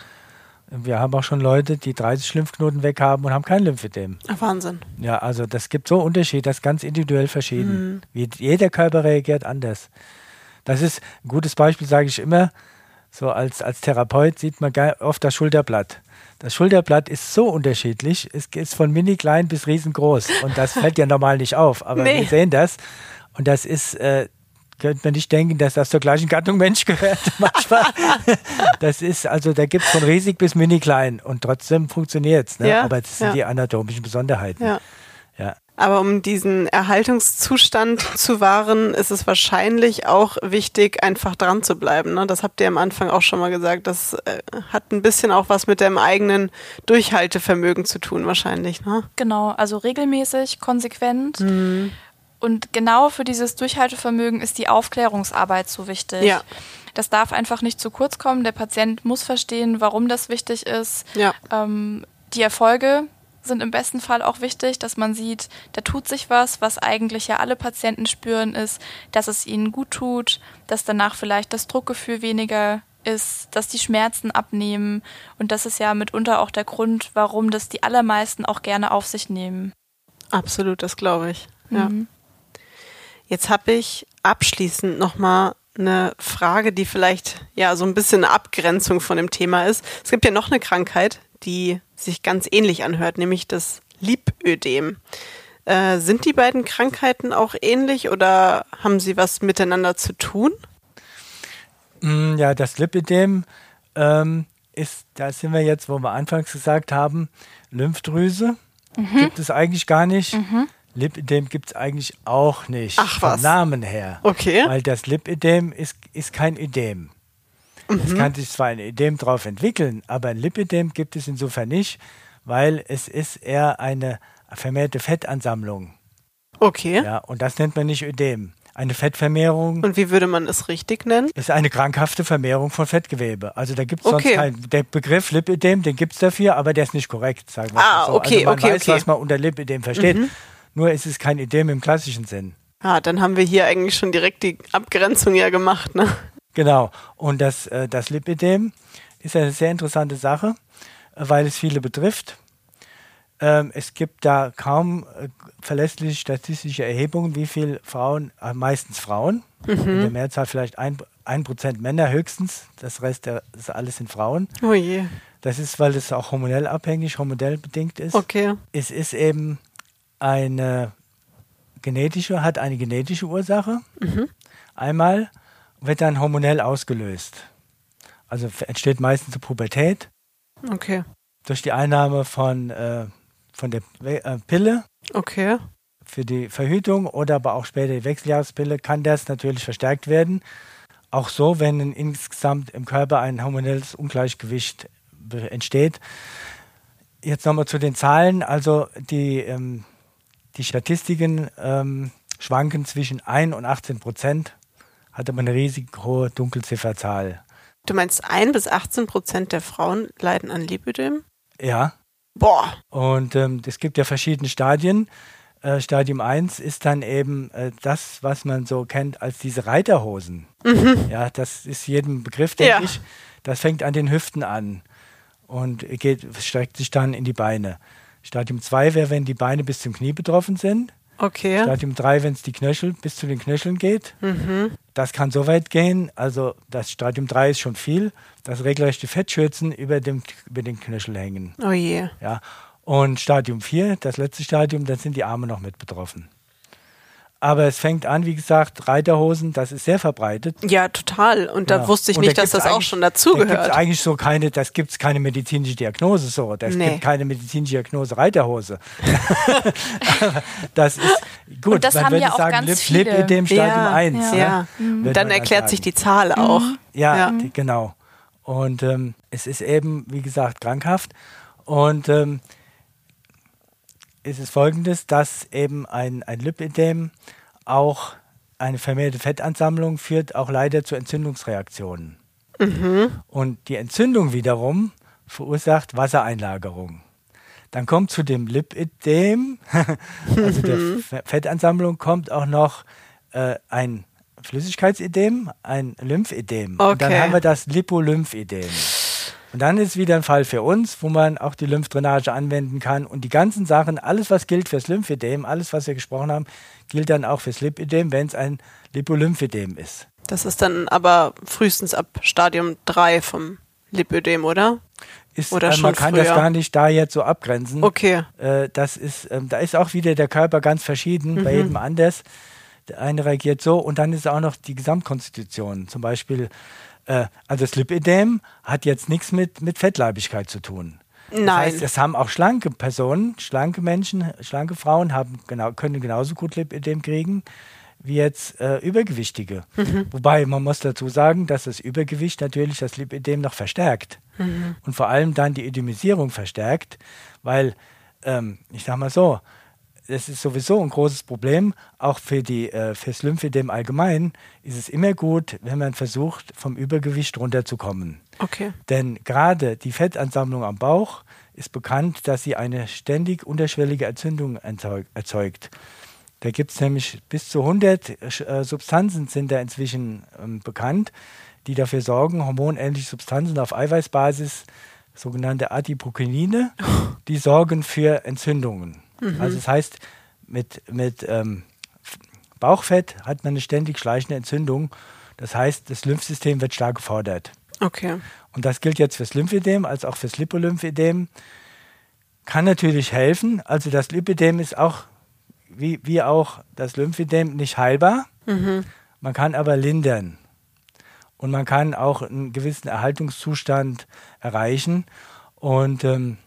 Wir haben auch schon Leute, die 30 Lymphknoten weg haben und haben kein Lymphödem. Ah, Wahnsinn. Ja, also das gibt so Unterschiede, das ist ganz individuell verschieden. Wie, jeder Körper reagiert anders. Das ist ein gutes Beispiel, sage ich immer. So als, als Therapeut sieht man oft das Schulterblatt. Das Schulterblatt ist so unterschiedlich. Es ist von mini klein bis riesengroß. Und das fällt ja normal nicht auf. Aber Nee. wir sehen das. Und das ist, äh, könnte man nicht denken, dass das zur gleichen Gattung Mensch gehört. Manchmal. das ist, also da gibt es von riesig bis mini klein. Und trotzdem funktioniert es. Ne? Ja, Aber das sind ja. die anatomischen Besonderheiten. Ja. Ja. Aber um diesen Erhaltungszustand zu wahren, ist es wahrscheinlich auch wichtig, einfach dran zu bleiben. Ne? Das habt ihr am Anfang auch schon mal gesagt. Das äh, hat ein bisschen auch was mit dem eigenen Durchhaltevermögen zu tun, wahrscheinlich. Ne? Genau, also regelmäßig, konsequent. Und genau für dieses Durchhaltevermögen ist die Aufklärungsarbeit so wichtig. Ja. Das darf einfach nicht zu kurz kommen. Der Patient muss verstehen, warum das wichtig ist. Ja. Ähm, die Erfolge sind im besten Fall auch wichtig, dass man sieht, da tut sich was, was eigentlich ja alle Patienten spüren, ist, dass es ihnen gut tut, dass danach vielleicht das Druckgefühl weniger ist, dass die Schmerzen abnehmen. Und das ist ja mitunter auch der Grund, warum das die allermeisten auch gerne auf sich nehmen. Absolut, das glaube ich. Ja. Mhm. Jetzt habe ich abschließend nochmal eine Frage, die vielleicht ja so ein bisschen eine Abgrenzung von dem Thema ist. Es gibt ja noch eine Krankheit, die sich ganz ähnlich anhört, nämlich das Lipödem. Äh, sind die beiden Krankheiten auch ähnlich oder haben sie was miteinander zu tun? Mm, ja, das Lipödem ähm, ist, da sind wir jetzt, wo wir anfangs gesagt haben, Lymphdrüse. Mhm. Gibt es eigentlich gar nicht. Mhm. Lipödem gibt es eigentlich auch nicht. Ach was. Vom Namen her. Okay. Weil das Lipödem ist, ist kein Ödem. Mhm. Es kann sich zwar ein Ödem drauf entwickeln, aber ein Lipödem gibt es insofern nicht, weil es ist eher eine vermehrte Fettansammlung. Okay. Ja, und das nennt man nicht Ödem. Eine Fettvermehrung. Und wie würde man es richtig nennen? Ist eine krankhafte Vermehrung von Fettgewebe. Also da gibt es okay. sonst keinen. Der Begriff Lipödem, den gibt es dafür, aber der ist nicht korrekt, sagen wir ah, so. Okay, also man okay, weiß, okay. was man unter Lipödem versteht. Mhm. Nur ist es kein Ödem im klassischen Sinn. Ah, dann haben wir hier eigentlich schon direkt die Abgrenzung ja gemacht, ne? Genau. Und das, äh, das Lipödem ist eine sehr interessante Sache, weil es viele betrifft. Ähm, es gibt da kaum äh, verlässliche statistische Erhebungen, wie viele Frauen, äh, meistens Frauen, mhm. in der Mehrzahl vielleicht ein, ein Prozent Männer höchstens, das Rest der, das alles sind Frauen. Oh je. Das ist, weil es auch hormonell abhängig, hormonell bedingt ist. Okay. Es ist eben eine genetische, hat eine genetische Ursache. Mhm. Einmal wird dann hormonell ausgelöst. Also entsteht meistens zur Pubertät. Okay. Durch die Einnahme von, äh, von der äh, Pille. Okay. Für die Verhütung oder aber auch später die Wechseljahrespille kann das natürlich verstärkt werden. Auch so, wenn insgesamt im Körper ein hormonelles Ungleichgewicht entsteht. Jetzt nochmal zu den Zahlen. Also die ähm, die Statistiken ähm, schwanken zwischen 1 und 18 Prozent, hat aber eine riesig hohe Dunkelzifferzahl. Du meinst 1 bis 18 Prozent der Frauen leiden an Lipödem? Ja. Boah. Und ähm, es gibt ja verschiedene Stadien. Äh, Stadium 1 ist dann eben äh, das, was man so kennt als diese Reiterhosen. Mhm. Ja, das ist jedem Begriff, denke ja. ich. Das fängt an den Hüften an und geht, streckt sich dann in die Beine. Stadium 2 wäre, wenn die Beine bis zum Knie betroffen sind. Okay. Stadium 3, wenn es die Knöchel bis zu den Knöcheln geht. Mhm. Das kann so weit gehen. Also das Stadium 3 ist schon viel, dass regelrechte Fettschürzen über, dem, über den Knöchel hängen. Oh je. Ja. Und Stadium 4, das letzte Stadium, dann sind die Arme noch mit betroffen. Aber es fängt an, wie gesagt, Reiterhosen, das ist sehr verbreitet. Ja, total. Und da ja. wusste ich nicht, da dass das auch schon dazugehört. Da gibt eigentlich so keine, das gibt es keine medizinische Diagnose so. Das nee. gibt keine medizinische Diagnose Reiterhose. das ist gut. Und das man haben würde ja auch sagen, ganz Lip, viele. Lip in dem Stadium ja, 1. Ja. ja. Mhm. Dann erklärt sich die Zahl auch. Mhm. Ja, ja. Die, genau. Und ähm, es ist eben, wie gesagt, krankhaft. Und ähm, ist es folgendes, dass eben ein, ein Lipödem auch eine vermehrte Fettansammlung führt auch leider zu Entzündungsreaktionen. Mhm. Und die Entzündung wiederum verursacht Wassereinlagerung. Dann kommt zu dem Lipödem, also der mhm. Fettansammlung, kommt auch noch äh, ein Flüssigkeitsedem, ein Lymphedem. Okay. Und dann haben wir das Lipolymphedem. Und dann ist wieder ein Fall für uns, wo man auch die Lymphdrainage anwenden kann. Und die ganzen Sachen, alles was gilt fürs Lymphedem, alles was wir gesprochen haben, gilt dann auch fürs Lipödem, wenn es ein Lipolymphedem ist. Das ist dann aber frühestens ab Stadium 3 vom Lipödem, oder? Ist, oder äh, schon man kann früher? das gar nicht da jetzt so abgrenzen. Okay. Äh, das ist, äh, da ist auch wieder der Körper ganz verschieden, mhm. bei jedem anders. Der eine reagiert so und dann ist auch noch die Gesamtkonstitution. Zum Beispiel äh, also das Lipödem hat jetzt nichts mit, mit Fettleibigkeit zu tun. Nein. Das heißt, es haben auch schlanke Personen, schlanke Menschen, schlanke Frauen haben genau, können genauso gut Lipödem kriegen wie jetzt äh, Übergewichtige. Mhm. Wobei man muss dazu sagen, dass das Übergewicht natürlich das Lipödem noch verstärkt mhm. und vor allem dann die Ödemisierung verstärkt, weil ähm, ich sag mal so, das ist sowieso ein großes Problem. Auch für die äh, fürs Lymphedem allgemein ist es immer gut, wenn man versucht, vom Übergewicht runterzukommen. Okay. Denn gerade die Fettansammlung am Bauch ist bekannt, dass sie eine ständig unterschwellige Entzündung erzeugt. Da gibt es nämlich bis zu 100 äh, Substanzen sind da inzwischen ähm, bekannt, die dafür sorgen, hormonähnliche Substanzen auf Eiweißbasis, sogenannte Adipokinine, die sorgen für Entzündungen. Mhm. Also das heißt, mit, mit ähm, Bauchfett hat man eine ständig schleichende Entzündung. Das heißt, das Lymphsystem wird stark gefordert. Okay. Und das gilt jetzt fürs Lymphedem als auch fürs Lipolymphedem. Kann natürlich helfen. Also das Lipidem ist auch, wie, wie auch das Lymphedem, nicht heilbar. Mhm. Man kann aber lindern. Und man kann auch einen gewissen Erhaltungszustand erreichen. Und, ähm,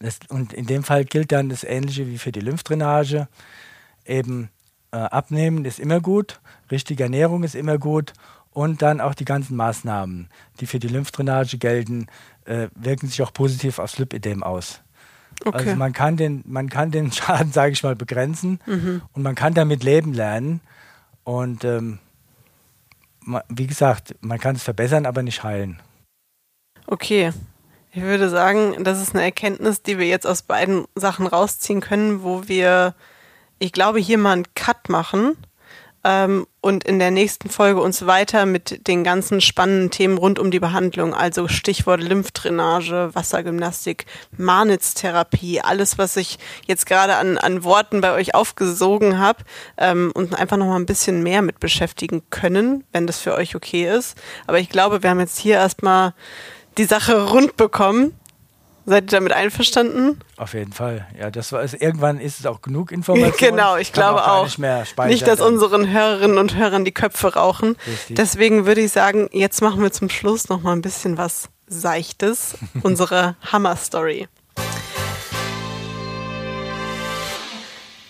das, und in dem Fall gilt dann das Ähnliche wie für die Lymphdrainage. Eben äh, abnehmen ist immer gut, richtige Ernährung ist immer gut und dann auch die ganzen Maßnahmen, die für die Lymphdrainage gelten, äh, wirken sich auch positiv aufs Lipidem aus. Okay. Also man kann den, man kann den Schaden, sage ich mal, begrenzen mhm. und man kann damit leben lernen. Und ähm, wie gesagt, man kann es verbessern, aber nicht heilen. Okay. Ich würde sagen, das ist eine Erkenntnis, die wir jetzt aus beiden Sachen rausziehen können, wo wir, ich glaube, hier mal einen Cut machen ähm, und in der nächsten Folge uns weiter mit den ganzen spannenden Themen rund um die Behandlung, also Stichwort Lymphdrainage, Wassergymnastik, Manitz-Therapie, alles, was ich jetzt gerade an, an Worten bei euch aufgesogen habe ähm, und einfach noch mal ein bisschen mehr mit beschäftigen können, wenn das für euch okay ist. Aber ich glaube, wir haben jetzt hier erstmal die Sache rund bekommen. Seid ihr damit einverstanden? Auf jeden Fall. Ja, das war es. Irgendwann ist es auch genug Information. Genau, ich glaube auch. Nicht, mehr nicht, dass unseren Hörerinnen und Hörern die Köpfe rauchen. Richtig. Deswegen würde ich sagen, jetzt machen wir zum Schluss noch mal ein bisschen was Seichtes. unsere Hammer-Story.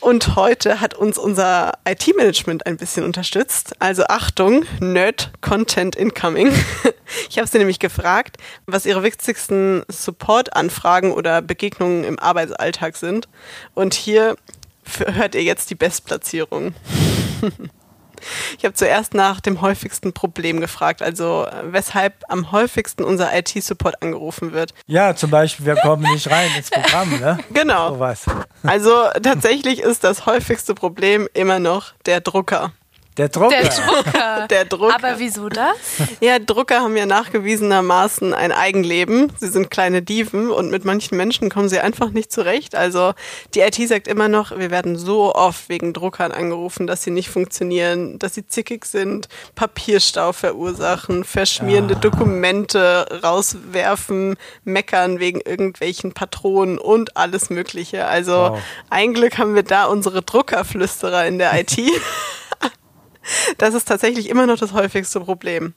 Und heute hat uns unser IT-Management ein bisschen unterstützt. Also Achtung, Nerd-Content incoming. Ich habe sie nämlich gefragt, was ihre wichtigsten Support-Anfragen oder Begegnungen im Arbeitsalltag sind. Und hier hört ihr jetzt die Bestplatzierung. Ich habe zuerst nach dem häufigsten Problem gefragt, also weshalb am häufigsten unser IT-Support angerufen wird. Ja, zum Beispiel, wir kommen nicht rein ins Programm, ne? Genau. So was. Also tatsächlich ist das häufigste Problem immer noch der Drucker. Der Drucker. Der Drucker. Der Drucker. Aber wieso das? Ja, Drucker haben ja nachgewiesenermaßen ein Eigenleben. Sie sind kleine Dieven und mit manchen Menschen kommen sie einfach nicht zurecht. Also die IT sagt immer noch, wir werden so oft wegen Druckern angerufen, dass sie nicht funktionieren, dass sie zickig sind, Papierstau verursachen, verschmierende ah. Dokumente rauswerfen, meckern wegen irgendwelchen Patronen und alles Mögliche. Also wow. ein Glück haben wir da unsere Druckerflüsterer in der IT. Das ist tatsächlich immer noch das häufigste Problem.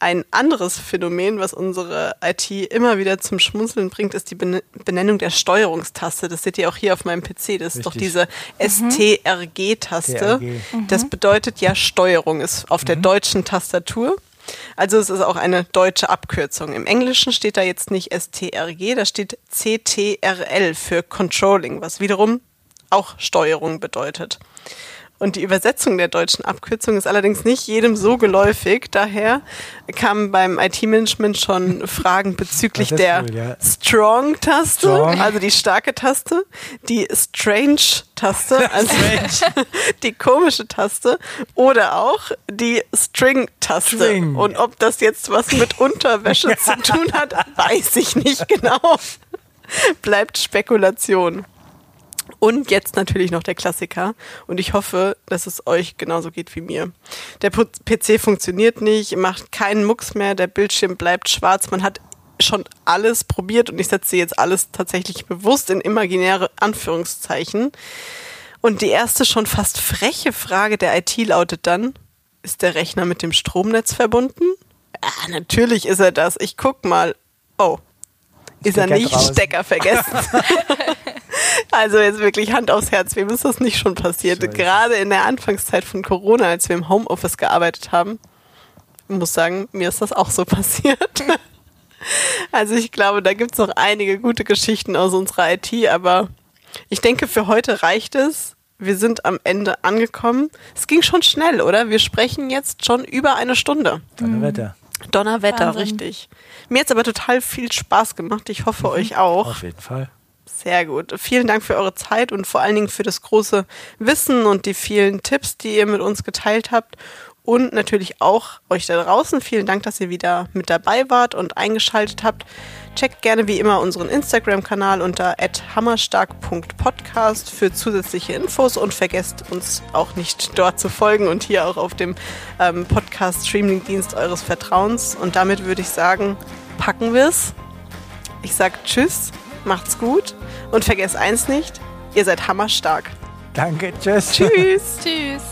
Ein anderes Phänomen, was unsere IT immer wieder zum Schmunzeln bringt, ist die Benennung der Steuerungstaste. Das seht ihr auch hier auf meinem PC. Das ist Richtig. doch diese mhm. STRG-Taste. Mhm. Das bedeutet ja Steuerung, ist auf mhm. der deutschen Tastatur. Also es ist auch eine deutsche Abkürzung. Im Englischen steht da jetzt nicht STRG, da steht CTRL für Controlling, was wiederum auch Steuerung bedeutet. Und die Übersetzung der deutschen Abkürzung ist allerdings nicht jedem so geläufig. Daher kamen beim IT-Management schon Fragen bezüglich der cool, ja. Strong-Taste, Strong. also die starke Taste, die Strange-Taste, also Strange. die komische Taste oder auch die String-Taste. String. Und ob das jetzt was mit Unterwäsche zu tun hat, weiß ich nicht genau. Bleibt Spekulation. Und jetzt natürlich noch der Klassiker. Und ich hoffe, dass es euch genauso geht wie mir. Der PC funktioniert nicht, macht keinen Mucks mehr, der Bildschirm bleibt schwarz. Man hat schon alles probiert und ich setze jetzt alles tatsächlich bewusst in imaginäre Anführungszeichen. Und die erste schon fast freche Frage der IT lautet dann, ist der Rechner mit dem Stromnetz verbunden? Ja, natürlich ist er das. Ich guck mal. Oh, ist er nicht draußen. Stecker vergessen. also jetzt wirklich Hand aufs Herz, wem ist das nicht schon passiert? Scheiße. Gerade in der Anfangszeit von Corona, als wir im Homeoffice gearbeitet haben, ich muss sagen, mir ist das auch so passiert. Also ich glaube, da gibt es noch einige gute Geschichten aus unserer IT, aber ich denke, für heute reicht es. Wir sind am Ende angekommen. Es ging schon schnell, oder? Wir sprechen jetzt schon über eine Stunde. Wetter. Donnerwetter, Wahnsinn. richtig. Mir hat es aber total viel Spaß gemacht. Ich hoffe, euch auch. Auf jeden Fall. Sehr gut. Vielen Dank für eure Zeit und vor allen Dingen für das große Wissen und die vielen Tipps, die ihr mit uns geteilt habt. Und natürlich auch euch da draußen. Vielen Dank, dass ihr wieder mit dabei wart und eingeschaltet habt. Checkt gerne wie immer unseren Instagram-Kanal unter hammerstark.podcast für zusätzliche Infos und vergesst uns auch nicht dort zu folgen und hier auch auf dem ähm, Podcast-Streaming-Dienst eures Vertrauens. Und damit würde ich sagen, packen wir's. Ich sag Tschüss, macht's gut und vergesst eins nicht, ihr seid hammerstark. Danke, tschüss. Tschüss. tschüss.